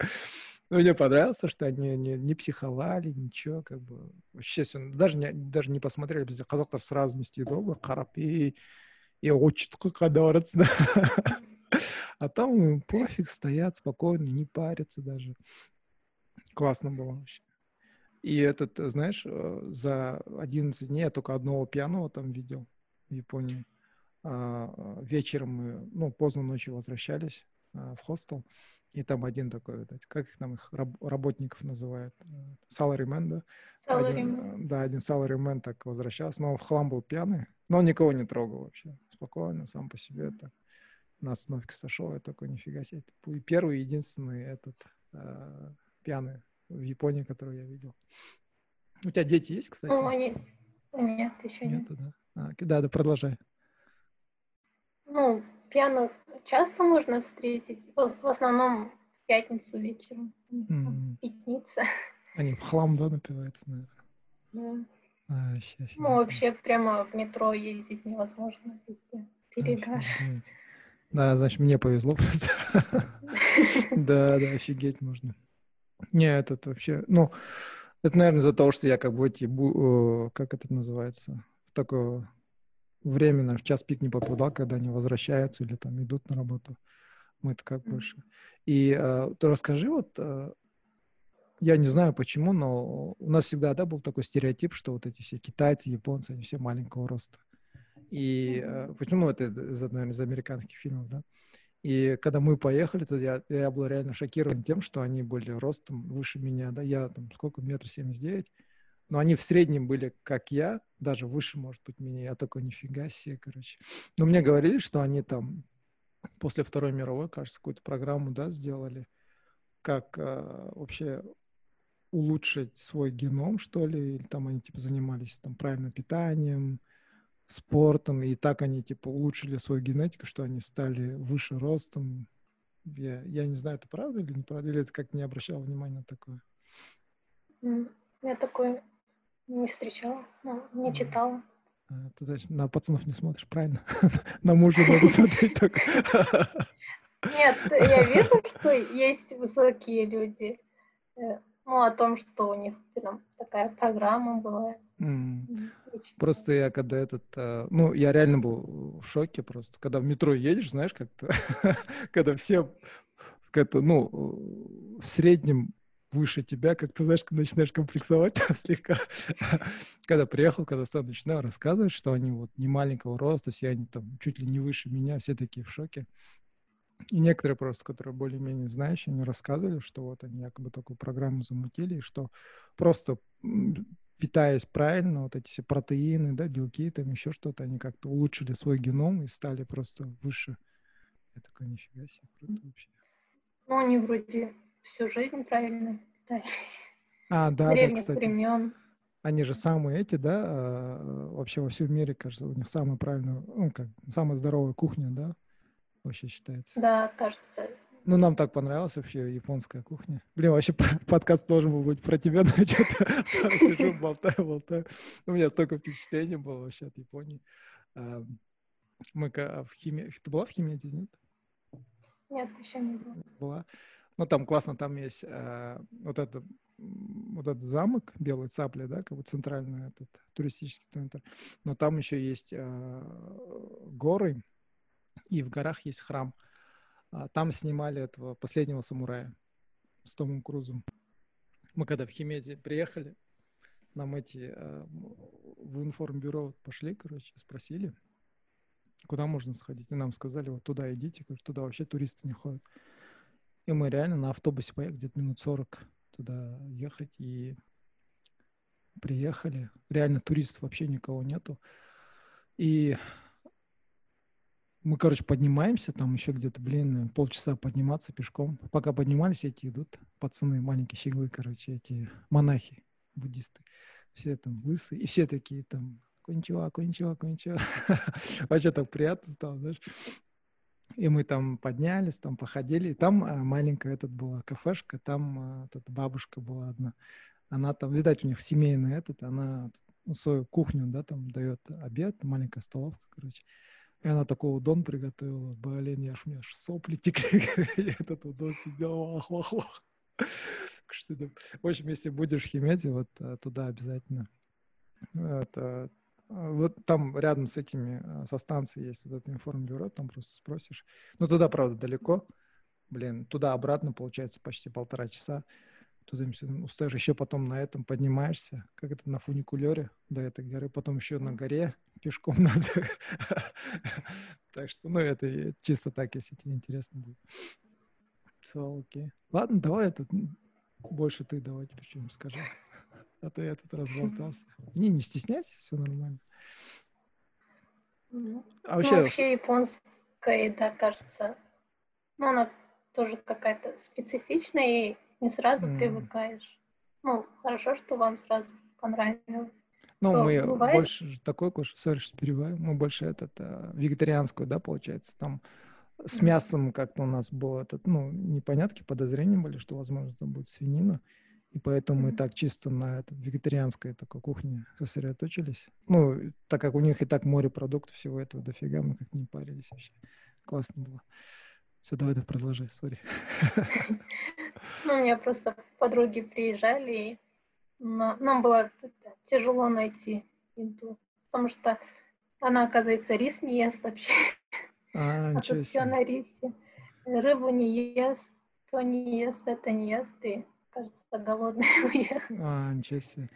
Ну, мне понравилось, что они не, не психовали, ничего, как бы. Вообще, всё, даже не, даже не посмотрели, бізде қазақтар сразу не істейді ғой былай қарап и и очередьқа қадаватсың а там м, пофиг, стоят спокойно, не парятся даже. Классно было вообще. и этот, э, знаешь, э, за 11 дней я только одного пьяного там видел в Японии. А, а, Вечером мы, ну, поздно ночью возвращались а, в хостел, и там один такой, эти, как их там их раб- работников называют, salaryman, да? Один, Salaryman. э, да, один salaryman так возвращался, но в хлам был пьяный, но никого не трогал вообще, спокойно, сам по себе так на остановке сошел, я такой, нифига себе, это был первый, единственный этот э, пьяный в Японии, который я видел. У тебя дети есть, кстати? Ну, они... Нет, еще нет. Нету, да? А, да, да, продолжай. Ну, пьяных часто можно встретить. В основном в пятницу вечером. М. Пятница. Они в хлам, да, напиваются, наверное. Да. А, ща, ща, Ну, вообще прямо в метро ездить невозможно. Везде перегар. Да, значит, мне повезло просто. Да, да, офигеть можно. Не, этот вообще, ну, это, наверное, из-за того, что я как бы эти, бу- э, как это называется, в такое время, наверное, в час пик не попадал, когда они возвращаются или там идут на работу. Мы это как больше. И э, ты расскажи, вот, э, я не знаю почему, но у нас всегда, да, был такой стереотип, что вот эти все китайцы, японцы, они все маленького роста. И э, почему это из, наверное, из американских фильмов, да? И когда мы поехали, то я, я был реально шокирован тем, что они были ростом выше меня, да, я там сколько, метр семьдесят девять, но они в среднем были, как я, даже выше, может быть, меня. Я такой, нифига себе, короче. Но мне говорили, что они там после Второй мировой, кажется, какую-то программу, да, сделали, как э, вообще улучшить свой геном, что ли, или там они типа занимались там правильным питанием, спортом, и так они типа улучшили свою генетику, что они стали выше ростом. Я, я не знаю, это правда или неправда, или это как не обращал внимания на такое? Я такое не встречала, ну, не читала. А, ты, значит, на пацанов не смотришь, правильно? на мужа надо смотреть только. Нет, я вижу, что есть высокие люди. Ну, о том, что у них прям такая программа была. Mm. Просто я когда этот, э, ну, я реально был в шоке просто, когда в метро едешь, знаешь, как-то, когда все, как-то, ну, в среднем выше тебя, как ты знаешь, начинаешь комплексовать слегка. когда приехал, когда сам начинал рассказывать, что они вот не маленького роста, все они там чуть ли не выше меня, все такие в шоке. И некоторые просто, которые более-менее знающие, они рассказывали, что вот они якобы такую программу замутили, и что просто питаясь правильно, вот эти все протеины, да, белки, там еще что-то, они как-то улучшили свой геном и стали просто выше. Я такой, нифига себе, круто вообще. Ну, они вроде всю жизнь правильно питались. А, да, Древних да, кстати. времен. Они же самые эти, да, а, вообще во всем мире, кажется, у них самая правильная, ну, как, самая здоровая кухня, да, вообще считается. Да, кажется. Ну, нам так понравилась вообще японская кухня. Блин, вообще подкаст должен был быть про тебя, но что-то сижу, болтаю, болтаю. У меня столько впечатлений было вообще от Японии. Мы в химии... Ты была в Химеде, нет? Нет, еще не была. Была. Ну, там классно, там есть э, вот это вот этот замок Белой Цапли, да, как бы центральный этот туристический центр. Но там еще есть э, горы, и в горах есть храм. А там снимали этого последнего самурая с Томом Крузом. Мы когда в Химеде приехали, нам эти э, в информбюро пошли, короче, спросили, куда можно сходить. И нам сказали, вот туда идите, туда вообще туристы не ходят. И мы реально на автобусе поехали, где-то минут 40 туда ехать, и приехали. Реально туристов вообще никого нету. И мы, короче, поднимаемся, там еще где-то, блин, полчаса подниматься пешком. Пока поднимались, эти идут пацаны, маленькие щеглы, короче, эти монахи, буддисты. Все там лысые, и все такие там, кончила, кончила, кончила. Вообще так приятно стало, знаешь. И мы там поднялись, там походили. И там а, маленькая этот была кафешка, там а, эта бабушка была одна. Она там, видать, у них семейный этот, она ну, свою кухню, да, там дает обед, маленькая столовка, короче. И она такой удон приготовила. Блин, я ж, меня аж сопли текли. Я этот удон сидел, ах, ах, ах. В общем, если будешь в Химеде, вот а, туда обязательно. Это, вот там рядом с этими, а, со станцией есть вот это информбюро, там просто спросишь. Ну, туда, правда, далеко. Блин, туда-обратно, получается, почти полтора часа. Туда устаешь, еще потом на этом поднимаешься, как это на фуникулере до этой горы, потом еще на горе пешком надо. Так что, ну, это чисто так, если тебе интересно будет. Все, окей. Ладно, давай это больше ты давай почему скажи. А то я тут разболтался. Не, не стесняйся, все нормально. А вообще... Ну, вообще японская еда, кажется, ну, она тоже какая-то специфичная, и не сразу mm. привыкаешь. Ну, хорошо, что вам сразу понравилось. Ну, что, мы бывает? больше такой кушаем, сори, что перебиваю, мы больше этот, а, вегетарианскую, да, получается, там с мясом как-то у нас было этот, ну, непонятки, подозрения были, что, возможно, там будет свинина. И поэтому mm-hmm. мы так чисто на это, вегетарианской такой кухне сосредоточились. Ну, так как у них и так море продуктов, всего этого дофига, мы как не парились вообще. Классно было. Все, давай ты продолжай, сори. Ну, у меня просто подруги приезжали, и нам было тяжело найти еду, потому что она, оказывается, рис не ест вообще. А, а тут все на рисе. Рыбу не ест, то не ест, это не ест, и кажется, голодный уехал. А, ничего себе.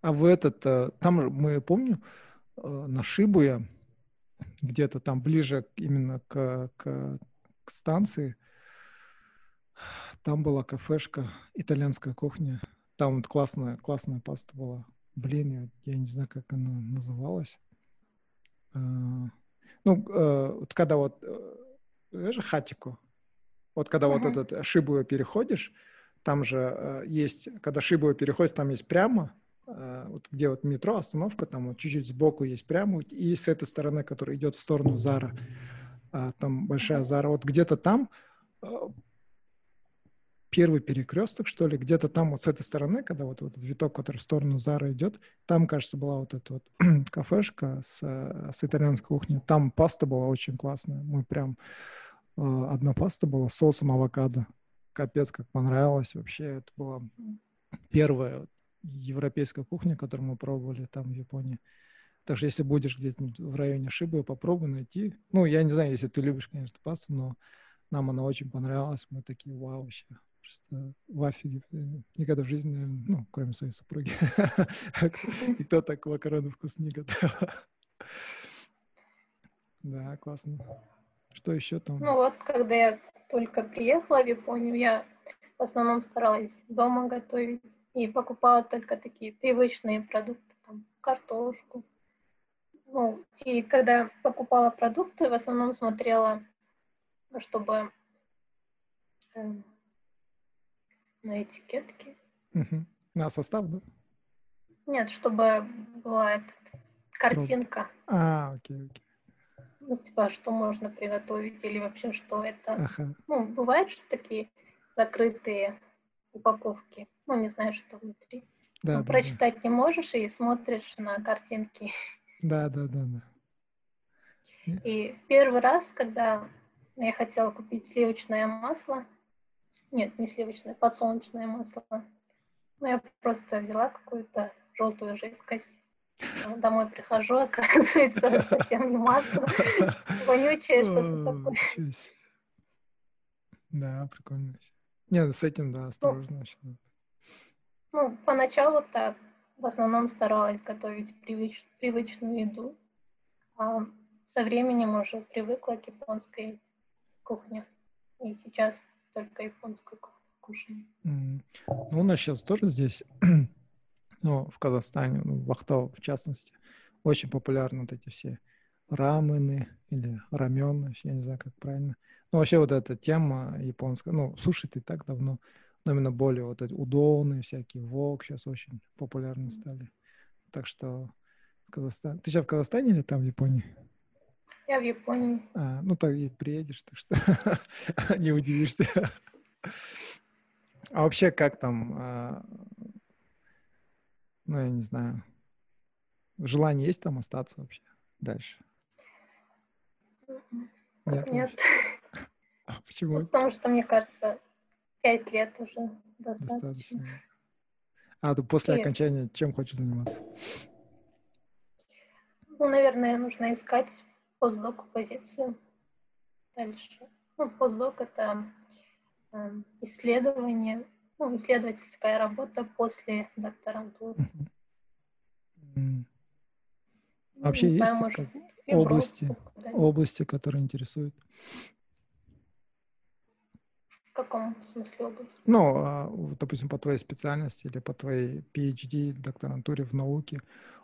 А в этот, э, там мы, помню, э, на Шибуя, где-то там ближе именно к, к, к станции, там была кафешка, итальянская кухня. Там вот классная, классная паста была. Блин, я, я не знаю, как она называлась. А, ну, вот когда вот, знаешь, хатику, вот когда uh-huh. вот этот Шибуя переходишь, там же э, есть, когда Шибова переходит, там есть прямо, э, вот где вот метро, остановка, там вот чуть-чуть сбоку есть прямо, и с этой стороны, которая идет в сторону Зара, э, там большая Зара, вот где-то там э, первый перекресток, что ли, где-то там вот с этой стороны, когда вот, вот этот виток, который в сторону Зара идет, там, кажется, была вот эта вот кафешка с, с итальянской кухней. Там паста была очень классная. Мы прям... Одна паста была с соусом авокадо. Капец, как понравилось вообще. Это была первая европейская кухня, которую мы пробовали там в Японии. Так что если будешь где-то в районе Шибы, попробуй найти. Ну, я не знаю, если ты любишь, конечно, пасту, но нам она очень понравилась. Мы такие, вау, вообще. Просто в афиге. Никогда в жизни, наверное, ну, кроме своей супруги. Никто так макароны вкус не готовил. Да, классно. Что еще там? Ну вот, когда я только приехала в Японию, я в основном старалась дома готовить и покупала только такие привычные продукты, там, картошку. Ну, и когда покупала продукты, в основном смотрела, чтобы эм, на этикетке. Угу. На состав, да? Нет, чтобы была этот, картинка. А, окей, окей. Ну, типа, что можно приготовить или вообще что это. Ага. Ну, бывают же такие закрытые упаковки. Ну, не знаю, что внутри. Да, ну, да, прочитать да. не можешь и смотришь на картинки. Да, да, да, да. И первый раз, когда я хотела купить сливочное масло, нет, не сливочное, подсолнечное масло. Ну, я просто взяла какую-то желтую жидкость. Домой прихожу, оказывается, совсем не масло. Вонючее что-то такое. Да, прикольно. Нет, ну, с этим, да, осторожно вообще. Ну, поначалу так. В основном старалась готовить привыч, привычную еду. А со временем уже привыкла к японской кухне. И сейчас только японскую кушаем. Mm. Ну, у нас сейчас тоже здесь, ну, в Казахстане, ну, в Ахтау, в частности, очень популярны вот эти все рамены или рамены, я не знаю, как правильно. Ну, вообще вот эта тема японская, ну, суши-то и так давно, но именно более вот эти удоны, всякие вок сейчас очень популярны стали. Так что в Казахстане... Ты сейчас в Казахстане или там в Японии? Я в Японии. А, ну, так и приедешь, так что не удивишься. А вообще, как там, а, ну, я не знаю, желание есть там остаться вообще дальше? Нет. Нет. А почему? Ну, потому что, мне кажется, пять лет уже достаточно. достаточно. А, ты после и... окончания чем хочешь заниматься? Ну, наверное, нужно искать постдоку позицию дальше. Ну, постдок — это э, исследование, ну, исследовательская работа после докторантуры. Mm. Вообще есть знаю, может, области, области, которые интересуют? В каком смысле области? Ну, а, допустим, по твоей специальности или по твоей PhD, докторантуре в науке,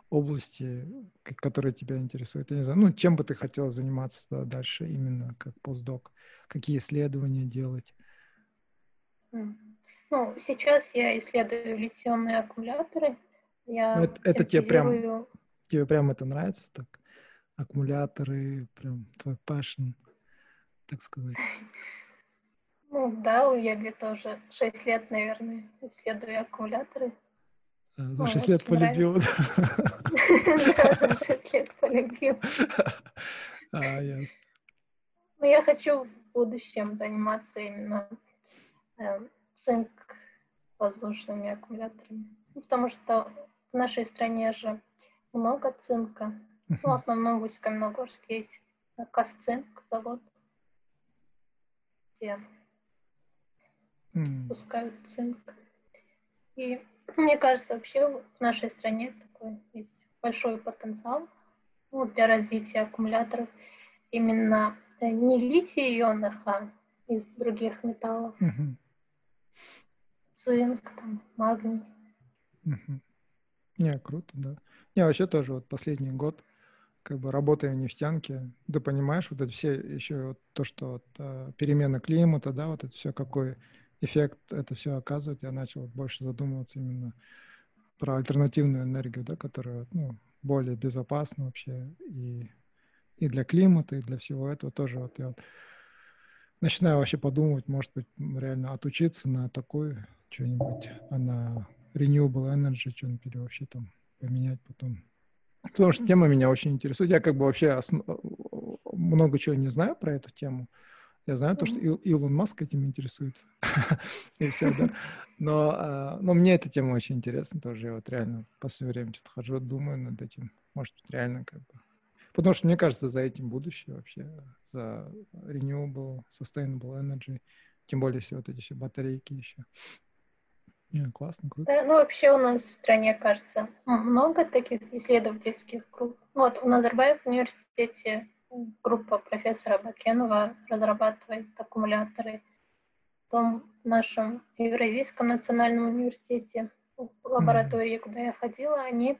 области, которые тебя интересуют? Я не знаю, ну, чем бы ты хотела заниматься дальше именно как постдок? Какие исследования делать? Ну, сейчас я исследую литионные аккумуляторы. Я ну, это, это тебе прям, тебе прям это нравится так? Аккумуляторы, прям твой passion, так сказать. Ну да, я где-то уже 6 лет, наверное, исследую аккумуляторы. За 6 лет полюбил. За 6 лет полюбил. А, ясно. Ну, я хочу в будущем заниматься именно э, цинк воздушными аккумуляторами. Ну, потому что в нашей стране же много цинка. Ну, в основном в Усть-Каменогорске есть Касцинк завод, где пускают цинк. И мне кажется, вообще в нашей стране такой есть большой потенциал ну, для развития аккумуляторов именно э, не литий-ионных, а из других металлов. Угу. Цинк, там, магний. Угу. Не, круто, да. Не, вообще тоже вот последний год, как бы работая в нефтянке, ты понимаешь, вот это все еще вот то, что вот, э, перемена климата, да, вот это все какой эффект это все оказывает, я начал больше задумываться именно про альтернативную энергию, да, которая ну, более безопасна вообще и, и для климата, и для всего этого тоже. Вот я вот начинаю вообще подумывать, может быть, реально отучиться на такой что-нибудь, а на renewable energy что-нибудь вообще там поменять потом. Потому что тема меня очень интересует. Я как бы вообще основ... много чего не знаю про эту тему. Я знаю то, что Ил- Илон Маск этим интересуется. И все, да. Но, а, но мне эта тема очень интересна тоже. Я вот реально в последнее время что-то хожу, думаю над этим. Может быть, реально как бы... Потому что мне кажется, за этим будущее вообще, за renewable, sustainable energy, тем более все вот эти все батарейки еще. Не, классно, круто. Да, ну, вообще у нас в стране, кажется, много таких исследовательских групп. Вот в Назарбаев университете группа профессора Бакенова разрабатывает аккумуляторы. В нашем Евразийском национальном университете, в лаборатории, куда я ходила, они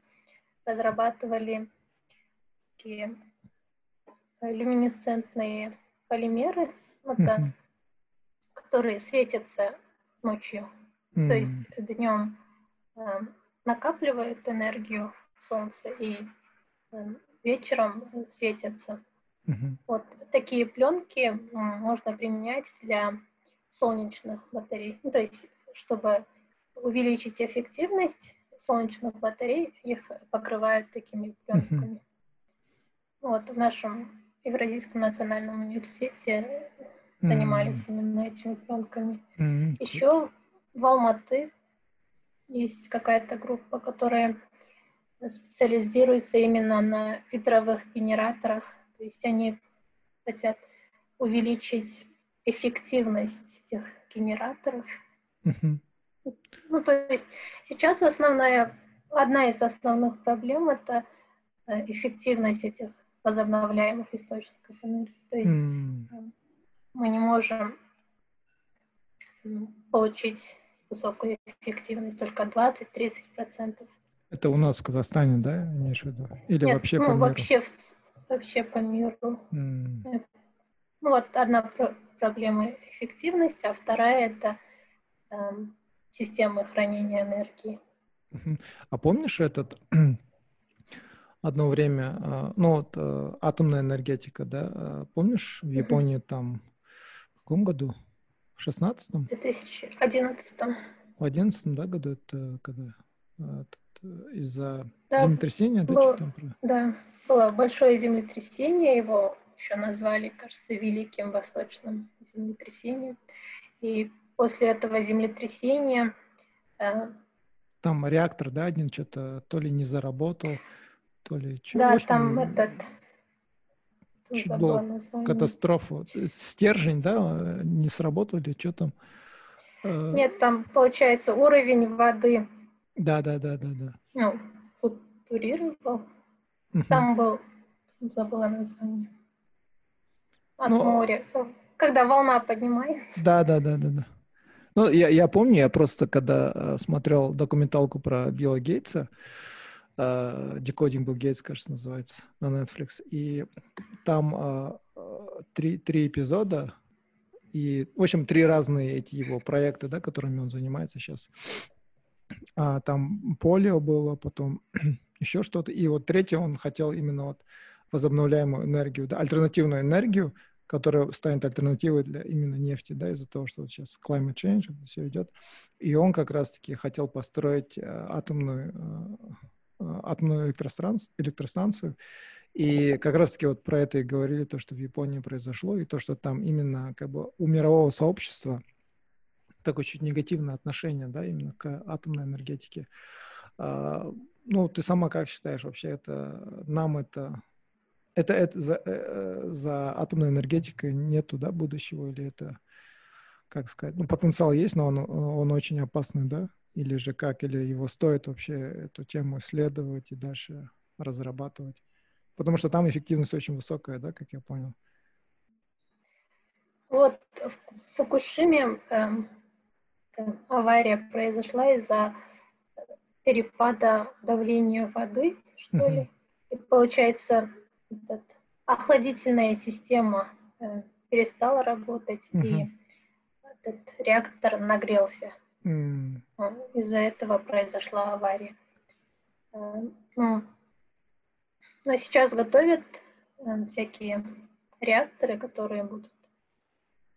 разрабатывали такие люминесцентные полимеры, вот, да, которые светятся ночью. Mm-hmm. То есть днем э, накапливают энергию солнца и э, вечером светятся. Mm-hmm. Вот такие пленки можно применять для солнечных батарей. Ну, то есть, чтобы увеличить эффективность солнечных батарей, их покрывают такими пленками. Mm-hmm. Вот в нашем Евразийском национальном университете занимались mm-hmm. именно этими пленками. Mm-hmm. Еще в Алматы есть какая-то группа, которая специализируется именно на ветровых генераторах. То есть они хотят увеличить эффективность этих генераторов. Ну, то есть сейчас основная, одна из основных проблем это э, эффективность этих возобновляемых источников энергии. То есть mm. мы не можем получить высокую эффективность, только 20-30%. Это у нас в Казахстане, да, имеешь в виду? Или Нет, вообще ну, по миру? Вообще, в, вообще по миру. Mm. Ну вот одна про- проблема эффективности, а вторая это эм, системы хранения энергии. А помнишь этот одно время, а, ну вот э, атомная энергетика, да, помнишь в Японии там в каком году? В шестнадцатом? В 2011. В одиннадцатом, да, году это когда э, из-за да, землетрясения, да, было, там? Да, было большое землетрясение, его еще назвали, кажется, Великим Восточным землетрясением. И после этого землетрясения... Э, там реактор, да, один что-то то ли не заработал, то ли... Что, да, общем, там этот... Чуть было катастрофа. Стержень, да, не сработал или что там? Э, Нет, там, получается, уровень воды. Да, да, да, да, да. Ну, флуктурировал. Угу. Там был, забыла название. От ну, моря. Когда волна поднимается. Да, да, да, да, да. Ну, я, я помню, я просто когда э, смотрел документалку про Билла Гейтса, э, Decoding Bill Gates, кажется, называется, на Netflix, и там э, три, три эпизода, и, в общем, три разные эти его проекты, да, которыми он занимается сейчас. А, там полио было, потом еще что-то. И вот третье, он хотел именно вот возобновляемую энергию, да, альтернативную энергию, которая станет альтернативой для именно нефти, да, из-за того, что вот сейчас climate change, все идет. И он как раз-таки хотел построить э, атомную, э, атомную электростанцию, электростанцию. И как раз-таки вот про это и говорили, то, что в Японии произошло, и то, что там именно как бы у мирового сообщества такое чуть негативное отношение, да, именно к атомной энергетике. А, ну, ты сама как считаешь, вообще это нам это это, это за, э, за атомной энергетикой нету, да, будущего, или это, как сказать, ну, потенциал есть, но он, он очень опасный, да? Или же как, или его стоит вообще эту тему исследовать и дальше разрабатывать? Потому что там эффективность очень высокая, да, как я понял. Вот в Фукушиме эм, авария произошла из-за перепада давления воды, что uh-huh. ли. И получается, этот, охладительная система э, перестала работать, uh-huh. и этот реактор нагрелся. Из-за этого произошла авария. Э, Ну, но сейчас готовят э, всякие реакторы, которые будут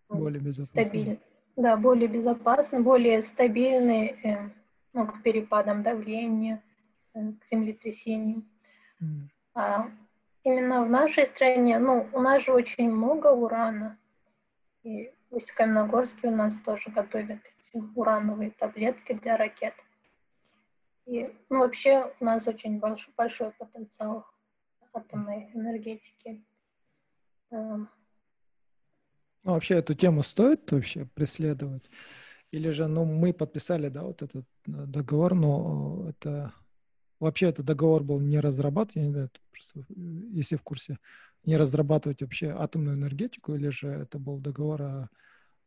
э, Более безопасно. стабильны. Да, более безопасны, более стабильны э, ну, к перепадам давления, э, к землетрясениям. М, А именно в нашей стране, ну, у нас же очень много урана. И в Усть-Каменогорске у нас тоже готовят эти урановые таблетки для ракет. И, ну, вообще у нас очень большой, большой потенциал атомной энергетики. Ну, вообще эту тему стоит вообще преследовать? Или же, ну, мы подписали, да, вот этот э, договор, но э, это... Вообще этот договор был не разрабатывать, это просто, э, если в курсе, не разрабатывать вообще атомную энергетику, или же это был договор о,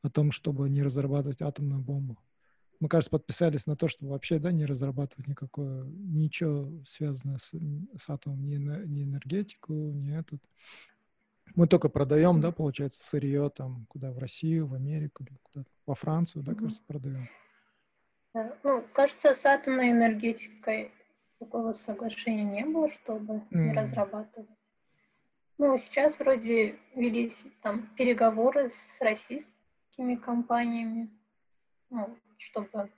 о том, чтобы не разрабатывать атомную бомбу? Мы, кажется, подписались на то, чтобы вообще, да, не разрабатывать никакое, ничего связанное с, с атомом, ни, ни энергетику, ни этот. Мы только продаем, да, получается, сырье там, куда, в Россию, в Америку, куда-то, во Францию, да, кажется, продаем. ну, кажется, с атомной энергетикой такого соглашения не было, чтобы не М. разрабатывать. Ну, сейчас вроде велись там переговоры с российскими компаниями, ну, чтобы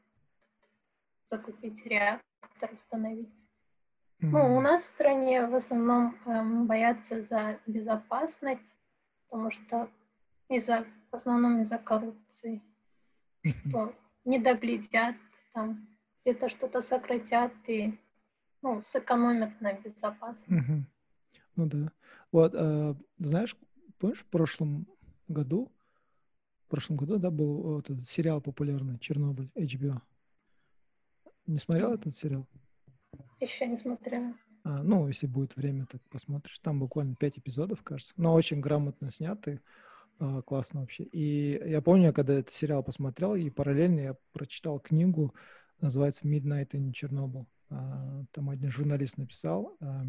закупить реактор, установить. Ну, у нас в стране в основном эм, боятся за безопасность, потому что из-за, в основном из-за коррупции, что не доглядят, там где-то что-то сократят и ну, сэкономят на безопасности. Ну да. Вот, э, знаешь, помнишь, в прошлом году, в прошлом году, да, был вот этот сериал популярный «Чернобыль» HBO. Не смотрел этот сериал? Еще не смотрела. А, ну, если будет время, так посмотришь. Там буквально пять эпизодов, кажется. Но очень грамотно снятый. а, классно вообще. И я помню, когда этот сериал посмотрел, и параллельно я прочитал книгу, называется «Midnight in Chernobyl». А, там один журналист написал. а,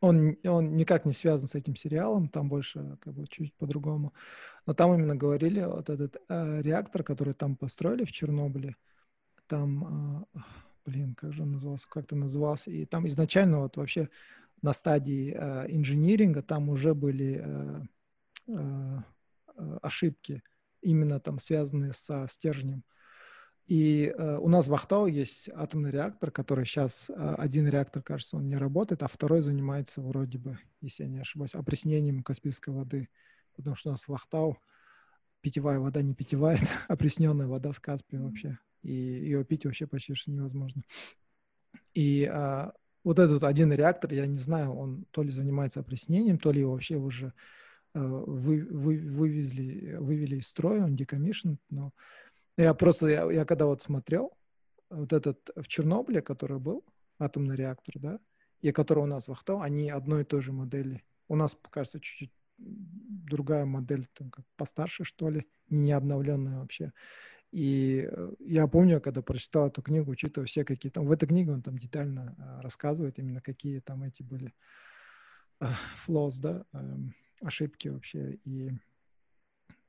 он, он никак не связан с этим сериалом, там больше как бы чуть по-другому. Но там именно говорили, вот этот э, реактор, который там построили в Чернобыле, там, а, блин, как же он назывался, как-то назывался, и там изначально вот вообще на стадии э, инжиниринга там уже были э, э, э, ошибки, именно там связанные со стержнем. И э, у нас в Ахтау есть атомный реактор, который сейчас, э, один реактор, кажется, он не работает, а второй занимается вроде бы, если я не ошибаюсь, опреснением Каспийской воды. Потому что у нас в Ахтау питьевая вода не питьевая, это опресненная вода с Каспия вообще. И ее пить вообще почти что невозможно. И а, вот этот один реактор, я не знаю, он то ли занимается опреснением, то ли его вообще уже а, вы, вы, вывезли, вывели из строя, он decommissioned, но я просто, я, я когда вот смотрел, вот этот в Чернобыле, который был, атомный реактор, да, и который у нас в Ахтау, они одной и той же модели. У нас, кажется, чуть-чуть другая модель, там, как постарше, что ли, не обновленная вообще. И э, я помню, когда прочитал эту книгу, учитывая все какие там, в этой книге он там детально а, рассказывает именно какие там эти были а, flaws, да, эм, ошибки вообще. И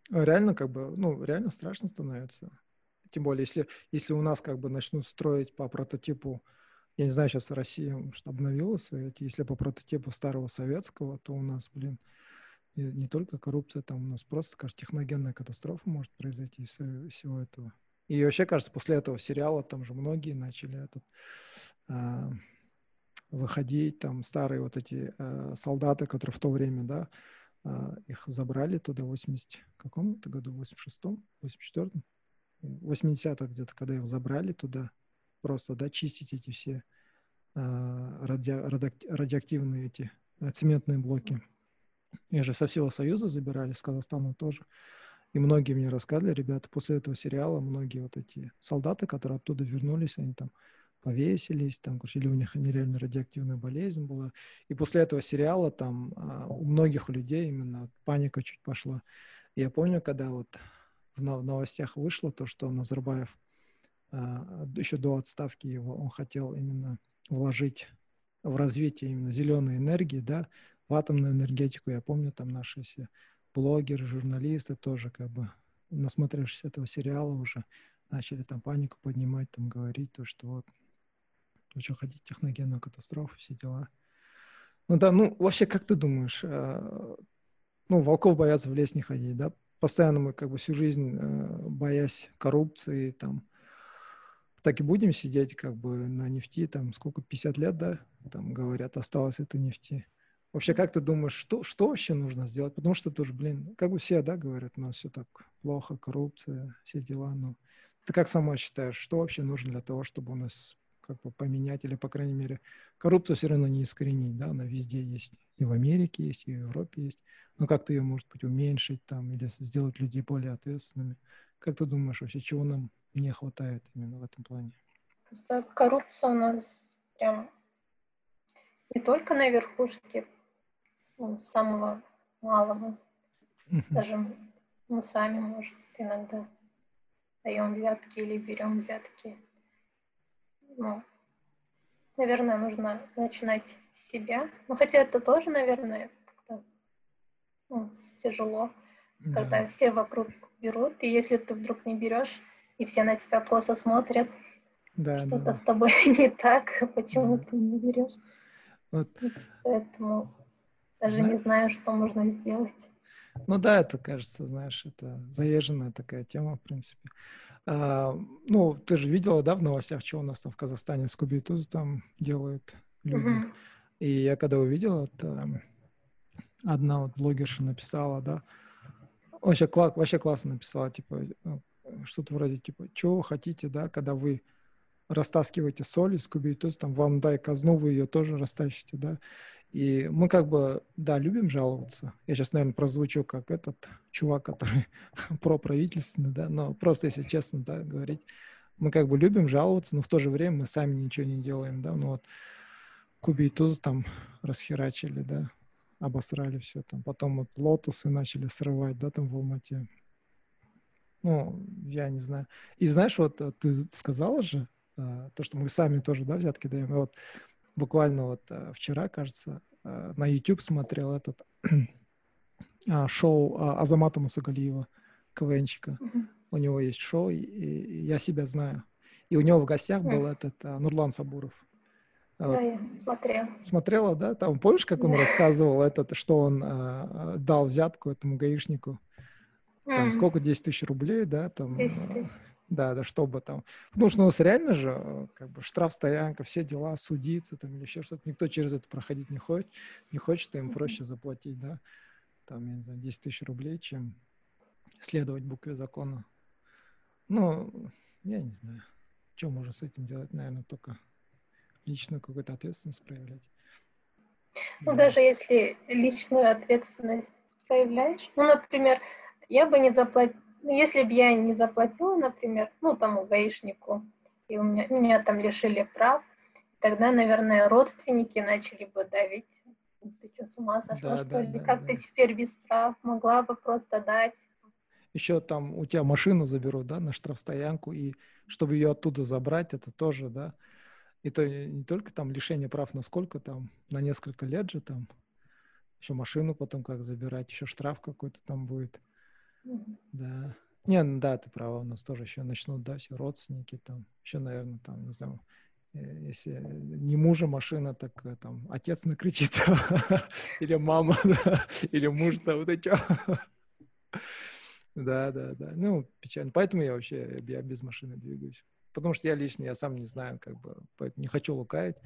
реально как бы, ну, реально страшно становится. Тем более, если, если у нас как бы начнут строить по прототипу, я не знаю, сейчас Россия может, обновила свои эти, если по прототипу старого советского, то у нас, блин, не, не только коррупция, там у нас просто, кажется, техногенная катастрофа может произойти из всего этого. И вообще, кажется, после этого сериала там же многие начали этот, а, выходить, там старые вот эти а, солдаты, которые в то время, да, а, их забрали туда в 80 каком-то году, в 86-м, 84-м, 80-х где-то, когда их забрали туда, просто, да, чистить эти все а, ради, ради, радиоактивные эти цементные блоки. Их же со всего Союза забирали, с Казахстана тоже. И многие мне рассказывали, ребята, после этого сериала, многие вот эти солдаты, которые оттуда вернулись, они там повесились, там, короче, или у них нереально радиоактивная болезнь была. И после этого сериала там а, у многих людей именно паника чуть пошла. Я помню, когда вот в новостях вышло то, что Назарбаев а, еще до отставки его, он хотел именно вложить в развитие именно зеленой энергии, да, в атомную энергетику. Я помню, там наши все блогеры, журналисты тоже как бы насмотревшись этого сериала уже, начали там панику поднимать, там говорить то, что вот, вы что хотите, техногенную катастрофу, все дела. Ну да, ну вообще, как ты думаешь, э, ну, волков боятся в лес не ходить, да? Постоянно мы как бы всю жизнь э, боясь коррупции, там, так и будем сидеть как бы на нефти, там, сколько, 50 лет, да, там, говорят, осталось это нефти. Вообще, как ты думаешь, что, что вообще нужно сделать? Потому что тоже, блин, как бы все, да, говорят, у нас все так плохо, коррупция, все дела, но ты как сама считаешь, что вообще нужно для того, чтобы у нас как бы поменять, или, по крайней мере, коррупцию все равно не искоренить, да, она везде есть, и в Америке есть, и в Европе есть, но как-то ее, может быть, уменьшить там, или сделать людей более ответственными. Как ты думаешь вообще, чего нам не хватает именно в этом плане? Просто коррупция у нас прям не только на верхушке, ну, самого малого. Даже мы сами, может, иногда даем взятки или берем взятки. Ну, наверное, нужно начинать с себя. Ну, хотя это тоже, наверное, как-то ну, тяжело, да. когда все вокруг берут, и если ты вдруг не берешь, и все на тебя косо смотрят, да, что-то да. с тобой не так, почему да. ты не берешь. Вот. Поэтому даже Знаешь? не знаю, что можно сделать. Ну да, это кажется, знаешь, это заезженная такая тема, в принципе. А, ну, ты же видела, да, в новостях, что у нас там в Казахстане с Кубитуз там делают люди. Uh-huh. И я когда увидел это, одна вот блогерша написала, да, вообще, кла- вообще классно написала, типа, ну, что-то вроде, типа, вы хотите, да, когда вы растаскиваете соль из Кубитуз, там, вам дай казну, вы ее тоже растащите, да, и мы как бы, да, любим жаловаться. Я сейчас, наверное, прозвучу как этот чувак, который проправительственный, да, но просто, если честно, да, говорить, мы как бы любим жаловаться, но в то же время мы сами ничего не делаем, да, ну вот Куби и Туз там расхерачили, да, обосрали все там. Потом вот лотосы начали срывать, да, там в Алмате. Ну, я не знаю. И знаешь, вот э, ты сказала же, э, то, что мы сами тоже, да, взятки даем. И вот буквально вот э, вчера, кажется, э, на YouTube смотрел этот а, шоу а, Азамата Мусагалиева, КВНчика. Mm-hmm. У него есть шоу, и, и я себя знаю. И у него в гостях mm-hmm. был этот а, Нурлан Сабуров. Да, вот. я смотрела. Смотрела, да? Там помнишь, как он рассказывал этот, что он а, дал взятку этому гаишнику? Там сколько? 10 тысяч рублей, да? Там, 10 тысяч. Да, да, чтобы там. Потому что у нас реально же, э, как бы, штраф, стоянка, все дела, судиться там или еще что-то. Никто через это проходить не хочет, не хочет, им проще заплатить, да, там, я не знаю, 10 тысяч рублей, чем следовать букве закона. Ну, я не знаю, что можно с этим делать, наверное, только личную какую-то ответственность проявлять. Ну, да. даже если личную ответственность проявляешь, ну, например, я бы не заплатила если бы я не заплатила, например, ну, тому гаишнику, и у меня, меня там лишили прав, тогда, наверное, родственники начали бы давить. Ты что, с ума сошла, да, что да, ли? Да, как да. ты теперь без прав? Могла бы просто дать. Еще там у тебя машину заберут, да, на штрафстоянку, и чтобы ее оттуда забрать, это тоже, да, и то не только там лишение прав, но сколько там, на несколько лет же там, еще машину потом как забирать, еще штраф какой-то там будет. Да. Не, ну да, ты права, у нас тоже еще начнут, да, все родственники там, еще, наверное, там, не знаю, э, если не мужа машина, так э, там отец накричит, или мама, или муж, да, вот это Да, да, да. Ну, печально. Поэтому я вообще я без машины двигаюсь. Потому что я лично, я сам не знаю, как бы, не хочу лукавить.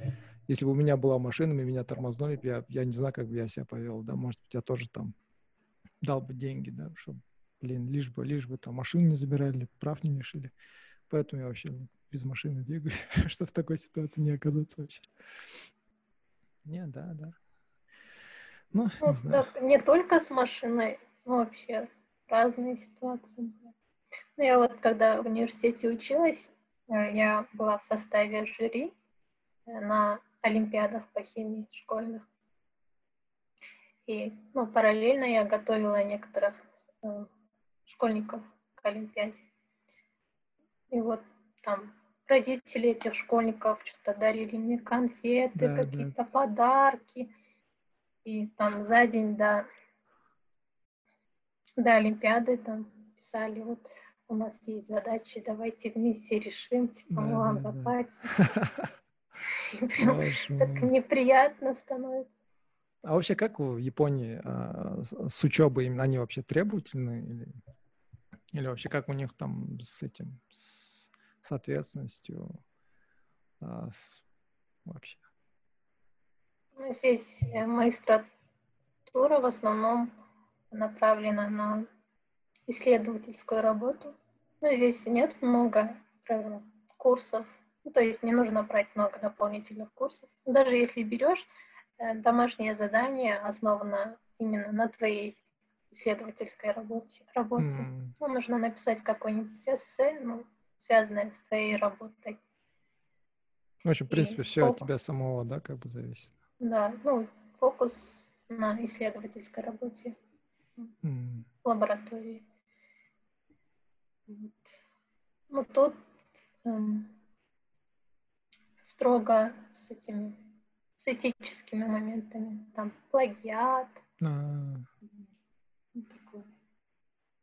Если бы у меня была машина, и меня тормознули, я, я не знаю, как бы я себя повел, да, может быть, я тоже там дал бы деньги, да, чтобы блин, лишь бы, лишь бы там машину не забирали, прав не лишили. Поэтому я вообще без машины двигаюсь, чтобы в такой ситуации не оказаться вообще. Не, да, да. Ну, ну не, знаю. не только с машиной, но вообще разные ситуации. Ну, я вот когда в университете училась, э, я была в составе жюри э, на олимпиадах по химии школьных. И ну, параллельно я готовила некоторых э, школьников к Олимпиаде. И вот там родители этих школьников что-то дарили мне конфеты, да, какие-то да. подарки. И там за день до, до Олимпиады там писали, вот у нас есть задачи, давайте вместе решим, типа, мы вам Да-да-да. заплатим. И прям так неприятно становится. А вообще как в Японии а, с, с учебой именно они вообще требовательны или, или вообще как у них там с этим с, с ответственностью а, с- вообще? Ну, здесь э, магистратура в основном направлена на исследовательскую работу. Ну, здесь нет много разных курсов, ну, то есть не нужно брать много дополнительных курсов. Даже если берешь, э, домашнее задание основано именно на твоей исследовательской работе. работе. М, Ну, нужно написать какое-нибудь эссе, ну, связанное с твоей работой. В общем, в И принципе, все от фокус. тебя самого, да, как бы зависит. Да, ну, фокус на исследовательской работе М, в лаборатории. Вот. Ну, тут эм, строго с этими, с этическими моментами. Там плагиат, а.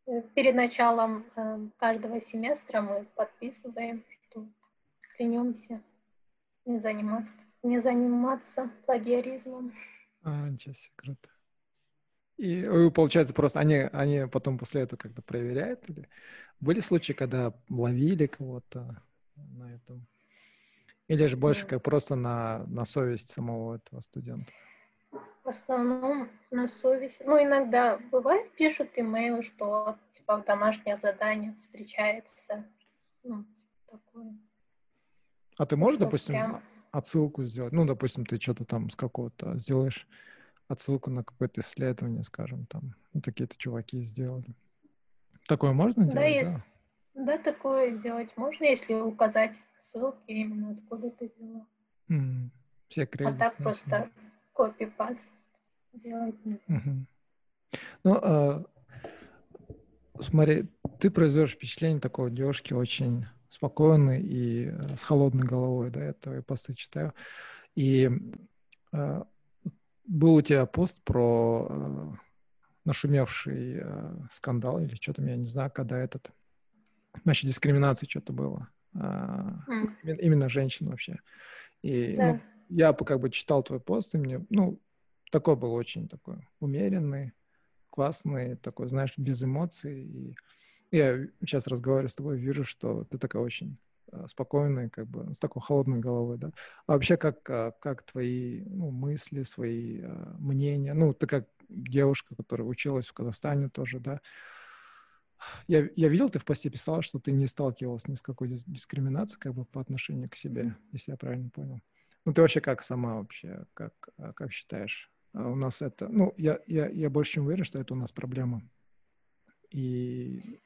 Э, Перед началом эм, каждого семестра мы подписываем, что клянемся не заниматься, не заниматься плагиаризмом. а, ничего себе, круто. И э, получается просто они, они потом после этого как-то проверяют или были случаи, когда ловили кого-то на этом? Или же больше М. как просто на, на совесть самого этого студента? В основном на совесть. Ну, иногда бывает, пишут имейлы, что типа в домашнее задание встречается. Ну, типа такое. А ты можешь, Что допустим, прям- отсылку сделать? Ну, допустим, ты что-то там с какого-то сделаешь отсылку на какое-то исследование, скажем, там, ну, такие-то чуваки сделали. Такое можно Да, делать, есть. да? Да, такое делать можно, если указать ссылки именно откуда ты взяла. М, Все А кредиты. так на просто. Копипаст делать. Мгм. Ну, а, смотри, ты производишь впечатление такой девушки очень спокойной и э, с холодной головой, да, я твои посты читаю. И э, был у тебя пост про э, нашумевший скандал или что там, я не знаю, когда этот, значит, дискриминации что-то было. А, именно, именно женщин вообще. И Да. ну, я бы как бы читал твой пост, и мне, ну, такой был очень такой умеренный, классный, такой, знаешь, без эмоций. И я сейчас разговариваю с тобой, вижу, что ты такая очень э, спокойная, как бы с такой холодной головой, да. А вообще, как, а, как твои ну, мысли, свои а, мнения, ну, ты как девушка, которая училась в Казахстане тоже, да, я, я видел, ты в посте писала, что ты не сталкивалась ни с какой дис- дискриминацией как бы по отношению к себе, если я правильно понял. Ну, ты вообще как сама вообще, как, а, как считаешь? А У нас это, ну, я, я, я больше чем уверен, что это у нас проблема. И,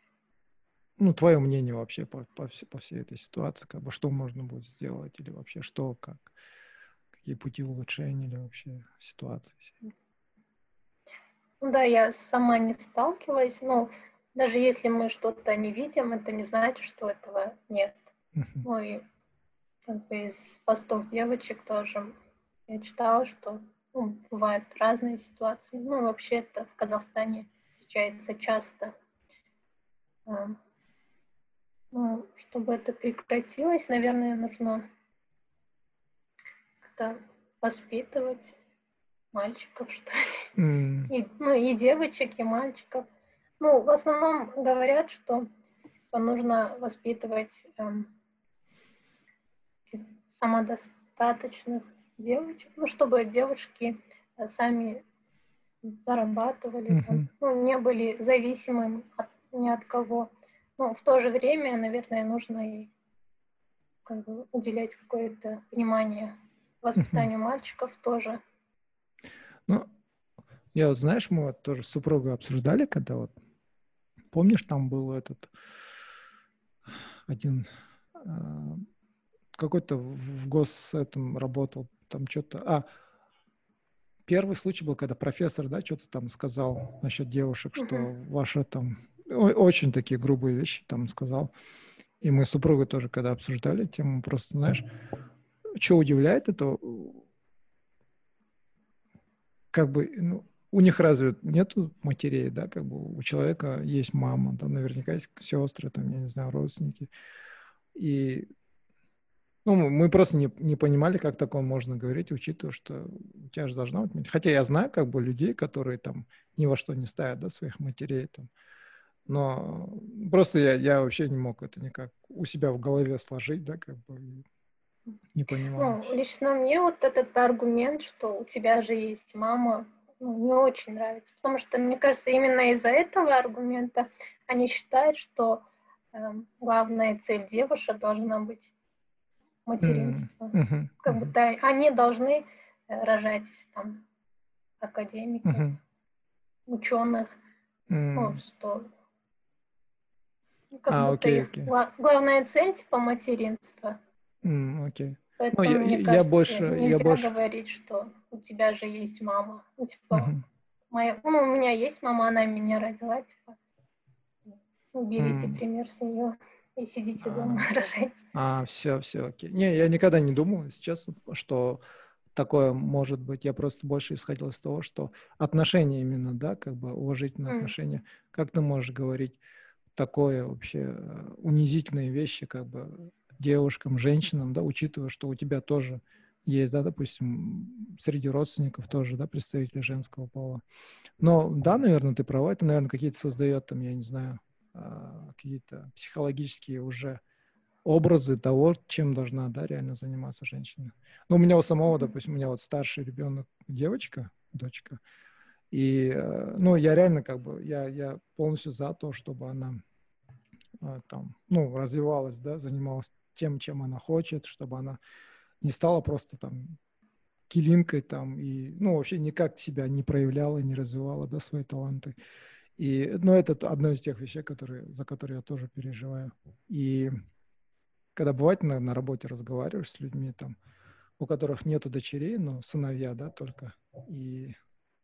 ну, твое мнение вообще по, по, вс- по всей этой ситуации, как бы, что можно будет сделать, или вообще что, как, какие пути улучшения, или вообще ситуации. Ну да, я сама не сталкивалась, но даже если мы что-то не видим, это не значит, что этого нет. Ну и как бы из постов девочек тоже я читала, что ну, бывают разные ситуации. Ну, вообще это в Казахстане встречается часто. А, Ну, чтобы это прекратилось, наверное, нужно как-то воспитывать мальчиков, что ли. М, И, ну, и девочек, и мальчиков. Ну, в основном говорят, что типа, нужно воспитывать эм, самодостаточных девочек, ну, чтобы девушки э, сами зарабатывали, там, Мгм. ну, не были зависимым от, ни от кого. Но в то же время, наверное, нужно и как бы, уделять какое-то внимание воспитанию мальчиков тоже. Ну, я вот, знаешь, мы вот тоже с супругой обсуждали, когда вот, помнишь, там был этот один а, какой-то в гос этом работал, там что-то, а, первый случай был, когда профессор, да, что-то там сказал насчет девушек, что Мгм. ваша там, очень такие грубые вещи там сказал. И мы с супругой тоже, когда обсуждали тему, просто, знаешь, что удивляет, это как бы ну, у них разве нету матерей, да, как бы у человека есть мама, да, наверняка есть сестры, там, я не знаю, родственники. И ну, мы просто не, не понимали, как такое можно говорить, учитывая, что у тебя же должна быть... Хотя я знаю как бы людей, которые там ни во что не ставят, да, своих матерей там. Но просто я, я вообще не мог это никак у себя в голове сложить, да, как бы не понимаю. Ну, лично мне вот этот аргумент, что у тебя же есть мама, ну, не очень нравится. Потому что, мне кажется, именно из-за этого аргумента они считают, что э, главная цель девушек должна быть материнство. Mm-hmm. Как будто они должны э, рожать там академиков, mm-hmm. ученых. Mm. Ну, что ну, как а, будто окей, их окей. главная цель типа материнство. Mm, окей. Поэтому, ну, я, мне кажется, я больше, нельзя я больше... говорить, что у тебя же есть мама. Ну, типа, mm-hmm. моя, ну, у меня есть мама, она меня родила, типа, уберите mm. пример с нее и сидите дома, а, рожайте. А, все, все, окей. Не, я никогда не думал, сейчас, что такое может быть. Я просто больше исходил из того, что отношения именно, да, как бы уважительные mm. отношения. Как ты можешь говорить такое вообще э, унизительные вещи, как бы девушкам, женщинам, да, учитывая, что у тебя тоже есть, да, допустим, среди родственников тоже, да, представители женского пола. Но да, наверное, ты права, это, наверное, какие-то создает там, я не знаю, а, какие-то психологические уже образы того, чем должна, да, реально заниматься женщина. Ну, у меня у самого, допустим, у меня вот старший ребенок, девочка, дочка, и, э, ну, я реально как бы, я, я полностью за то, чтобы она э, там, ну, развивалась, да, занималась тем, чем она хочет, чтобы она не стала просто там килинкой там и, ну, вообще никак себя не проявляла, не развивала, да, свои таланты. И, ну, это одно из тех вещей, которые, за которые я тоже переживаю. И когда бывает на, на работе разговариваешь с людьми, там, у которых нету дочерей, но сыновья, да, только, и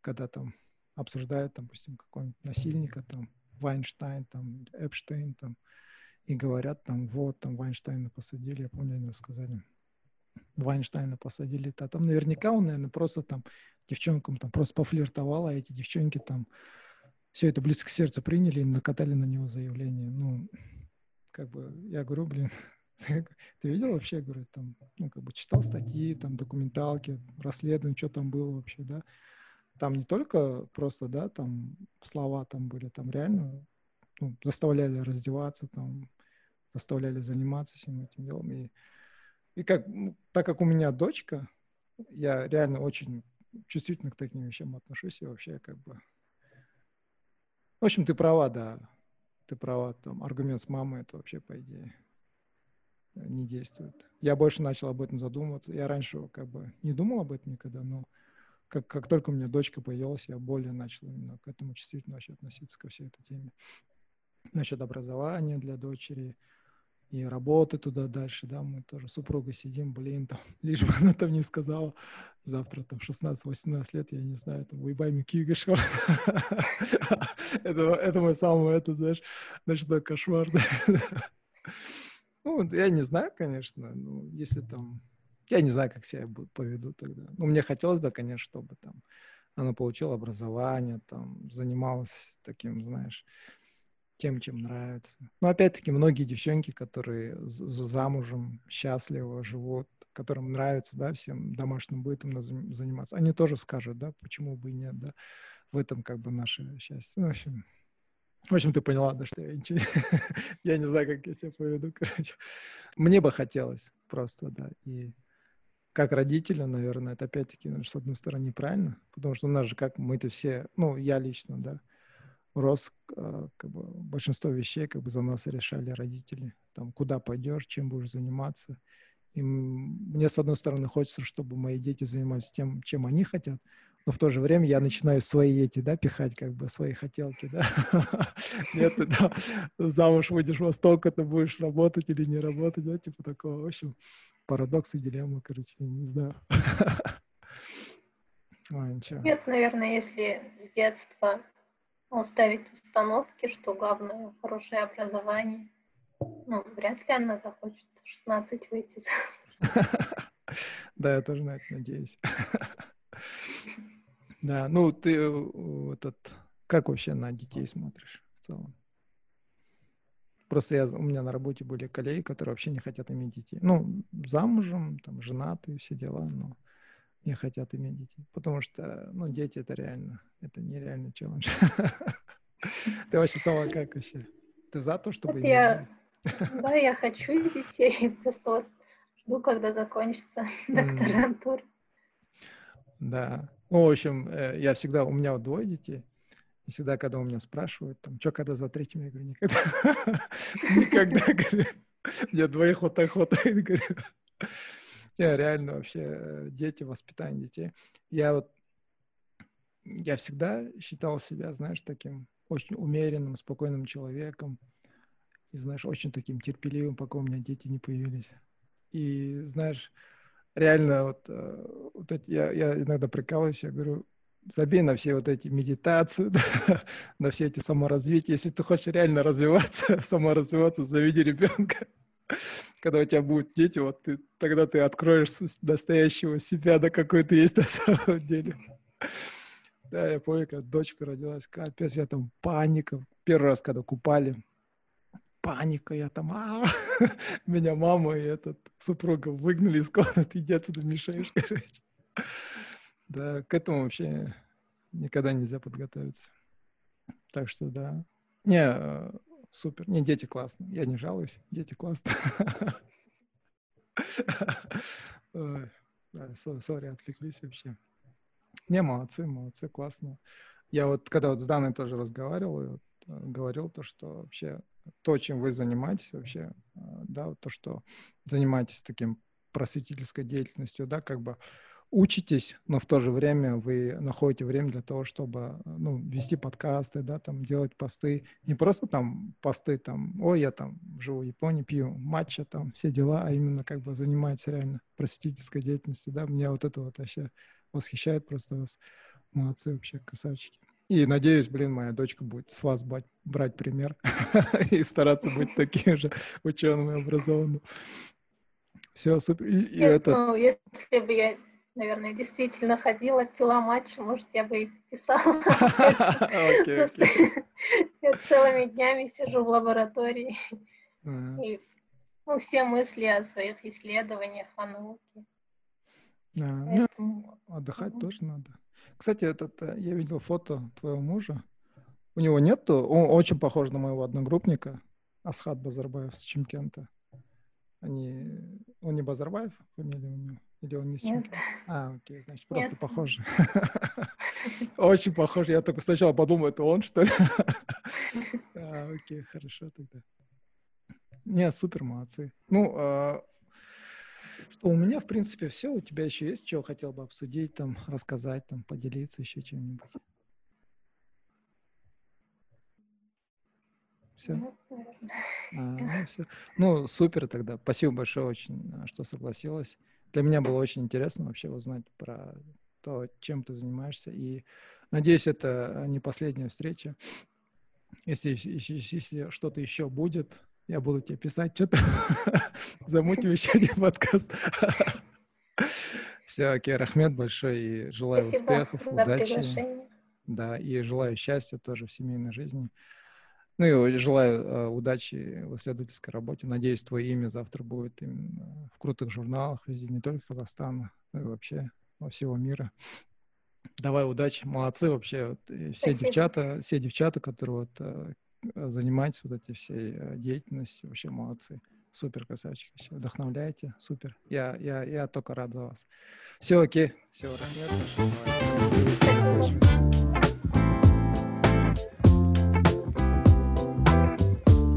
когда там обсуждают, допустим, какого-нибудь насильника, там, Вайнштейн, там, Эпштейн, там, и говорят, там, вот, там, Вайнштейна посадили, я помню, они рассказали, Вайнштейна посадили, а там наверняка он, наверное, просто там девчонкам там просто пофлиртовал, а эти девчонки там все это близко к сердцу приняли и накатали на него заявление. Ну, как бы, я говорю, блин, ты видел вообще, говорю, там, ну, как бы читал статьи, там, документалки, расследования, что там было вообще, да. Там не только просто, да, там слова там были, там реально ну, заставляли раздеваться, там, заставляли заниматься всем этим делом. И, и как, ну, так как у меня дочка, я реально очень чувствительно к таким вещам отношусь и вообще как бы в общем, ты права, да. Ты права, там, аргумент с мамой, это вообще, по идее, не действует. Я больше начал об этом задумываться. Я раньше как бы не думал об этом никогда, но как, как только у меня дочка появилась, я более начал именно к этому чувствительно вообще относиться ко всей этой теме. Насчет образования для дочери – и работы туда дальше, да, мы тоже супруга сидим, блин, там, лишь бы она там не сказала, завтра там 16-18 лет, я не знаю, там, уебай мне кигашо. это, это мой самый, это, знаешь, ночной кошмар. ну, я не знаю, конечно, ну, если там, я не знаю, как себя поведу тогда. Ну, мне хотелось бы, конечно, чтобы там она получила образование, там, занималась таким, знаешь, тем, чем нравится. Но опять-таки многие девчонки, которые замужем, счастливо живут, которым нравится, да, всем домашним бытом заниматься, они тоже скажут, да, почему бы и нет, да, в этом как бы наше счастье. Ну, в общем, в общем, ты поняла, да, что я ничего... я не знаю, как я себя поведу, короче. Мне бы хотелось просто, да, и как родителю, наверное, это опять-таки, ну, с одной стороны, неправильно, потому что у нас же как мы-то все, ну, я лично, да, рос, а, как бы, большинство вещей как бы за нас решали родители. Там, куда пойдешь, чем будешь заниматься. И мне, с одной стороны, хочется, чтобы мои дети занимались тем, чем они хотят, но в то же время я начинаю свои эти, да, пихать, как бы, свои хотелки, да. Нет, ты да, замуж выйдешь во столько, ты будешь работать или не работать, да, типа такого. В общем, парадокс и дилемма, короче, не знаю. Ой, Нет, наверное, если с детства ну, ставить установки, что главное хорошее образование. Ну, вряд ли она захочет 16 выйти Да, я тоже на это надеюсь. Да, ну ты э, этот, как вообще на детей смотришь в целом? Просто я, у меня на работе были коллеги, которые вообще не хотят иметь детей. Ну, замужем, там, женаты, все дела, но не хотят иметь детей. Потому что, ну, дети это реально, это нереальный челлендж. Ты вообще сама как вообще? Ты за то, чтобы... Я, да, я хочу детей, просто вот жду, когда закончится докторантура. Да. Ну, в общем, э, я всегда, у меня вот двое детей, и всегда, когда у меня спрашивают, там, что когда за третьим, я говорю, никогда. Никогда, говорю. Мне двоих вот так хватает, говорю. Реально вообще э, дети, воспитание детей. Я вот, я всегда считал себя, знаешь, таким очень умеренным, спокойным человеком. И, знаешь, очень таким терпеливым, пока у меня дети не появились. И, знаешь, реально вот, э, вот эти, я, я иногда прикалываюсь, я говорю, забей на все вот эти медитации, да, на все эти саморазвития. Если ты хочешь реально развиваться, саморазвиваться, заведи ребенка. Когда у тебя будут дети, вот ты, тогда ты откроешь настоящего себя, да, какой ты есть на самом деле. Да, я помню, когда дочка родилась, капец, я там паника. Первый раз, когда купали, паника, я там, а меня мама и этот супруга выгнали из комнаты, иди отсюда мешаешь, короче. Да, к этому вообще никогда нельзя подготовиться. Так что да. Не, э, супер. Не, дети классно. Я не жалуюсь. Дети классно. Сори, отвлеклись вообще. Не, молодцы, молодцы, классно. Я вот, когда вот с Даной тоже разговаривал, вот, э, говорил то, что вообще то, чем вы занимаетесь вообще, э, да, то, что занимаетесь таким просветительской деятельностью, да, как бы учитесь, но в то же время вы находите время для того, чтобы ну, вести подкасты, да, там делать посты. Не просто там посты, там, ой, я там живу в Японии, пью матча, там все дела, а именно как бы занимаетесь реально просветительской деятельностью, да. Меня вот это вот вообще восхищает просто вас. Молодцы вообще, красавчики. И надеюсь, блин, моя дочка будет с вас брать, брать пример и стараться быть таким же ученым и образованным. Все, супер. И, и Нет, это... ну, если бы я, наверное, действительно ходила, пила матч, может, я бы и писала. Я целыми днями сижу в лаборатории. И ну, все мысли о своих исследованиях, о науке. Ну, отдыхать тоже надо. Кстати, этот, э, я видел фото твоего мужа. У него нету, он очень похож на моего одногруппника, Асхат Базарбаев с Чемкента. Они, он не Базарбаев, фамилия у него? Или он не с Чемкента? А, окей, значит, просто Нет. похожи. Очень похож. Я только сначала подумал, это он, что ли? А, окей, хорошо тогда. Не, супер, молодцы. Ну, а, что у меня, в принципе, все. У тебя еще есть, что хотел бы обсудить, там, рассказать, там, поделиться еще чем-нибудь? Все? А, ну, все. Ну, супер тогда. Спасибо большое очень, а, что согласилась. Для меня было очень интересно вообще узнать про то, чем ты занимаешься. И надеюсь, это не последняя встреча. Если, если, если что-то еще будет, я буду тебе писать что-то. Замутим еще один подкаст. Все, окей, Рахмет большой и желаю Спасибо успехов, удачи. Да, и желаю счастья тоже в семейной жизни. Ну и желаю э, удачи в исследовательской работе. Надеюсь, твое имя завтра будет в крутых журналах везде, не только Казахстана, но и вообще во всего мира. Давай удачи, молодцы вообще. Вот, все Спасибо. девчата, все девчата, которые вот э, занимаетесь вот этой всей э, деятельностью, вообще молодцы. Супер красавчики, вдохновляете, супер. Я, я, я только рад за вас. Все окей, все, Ранет.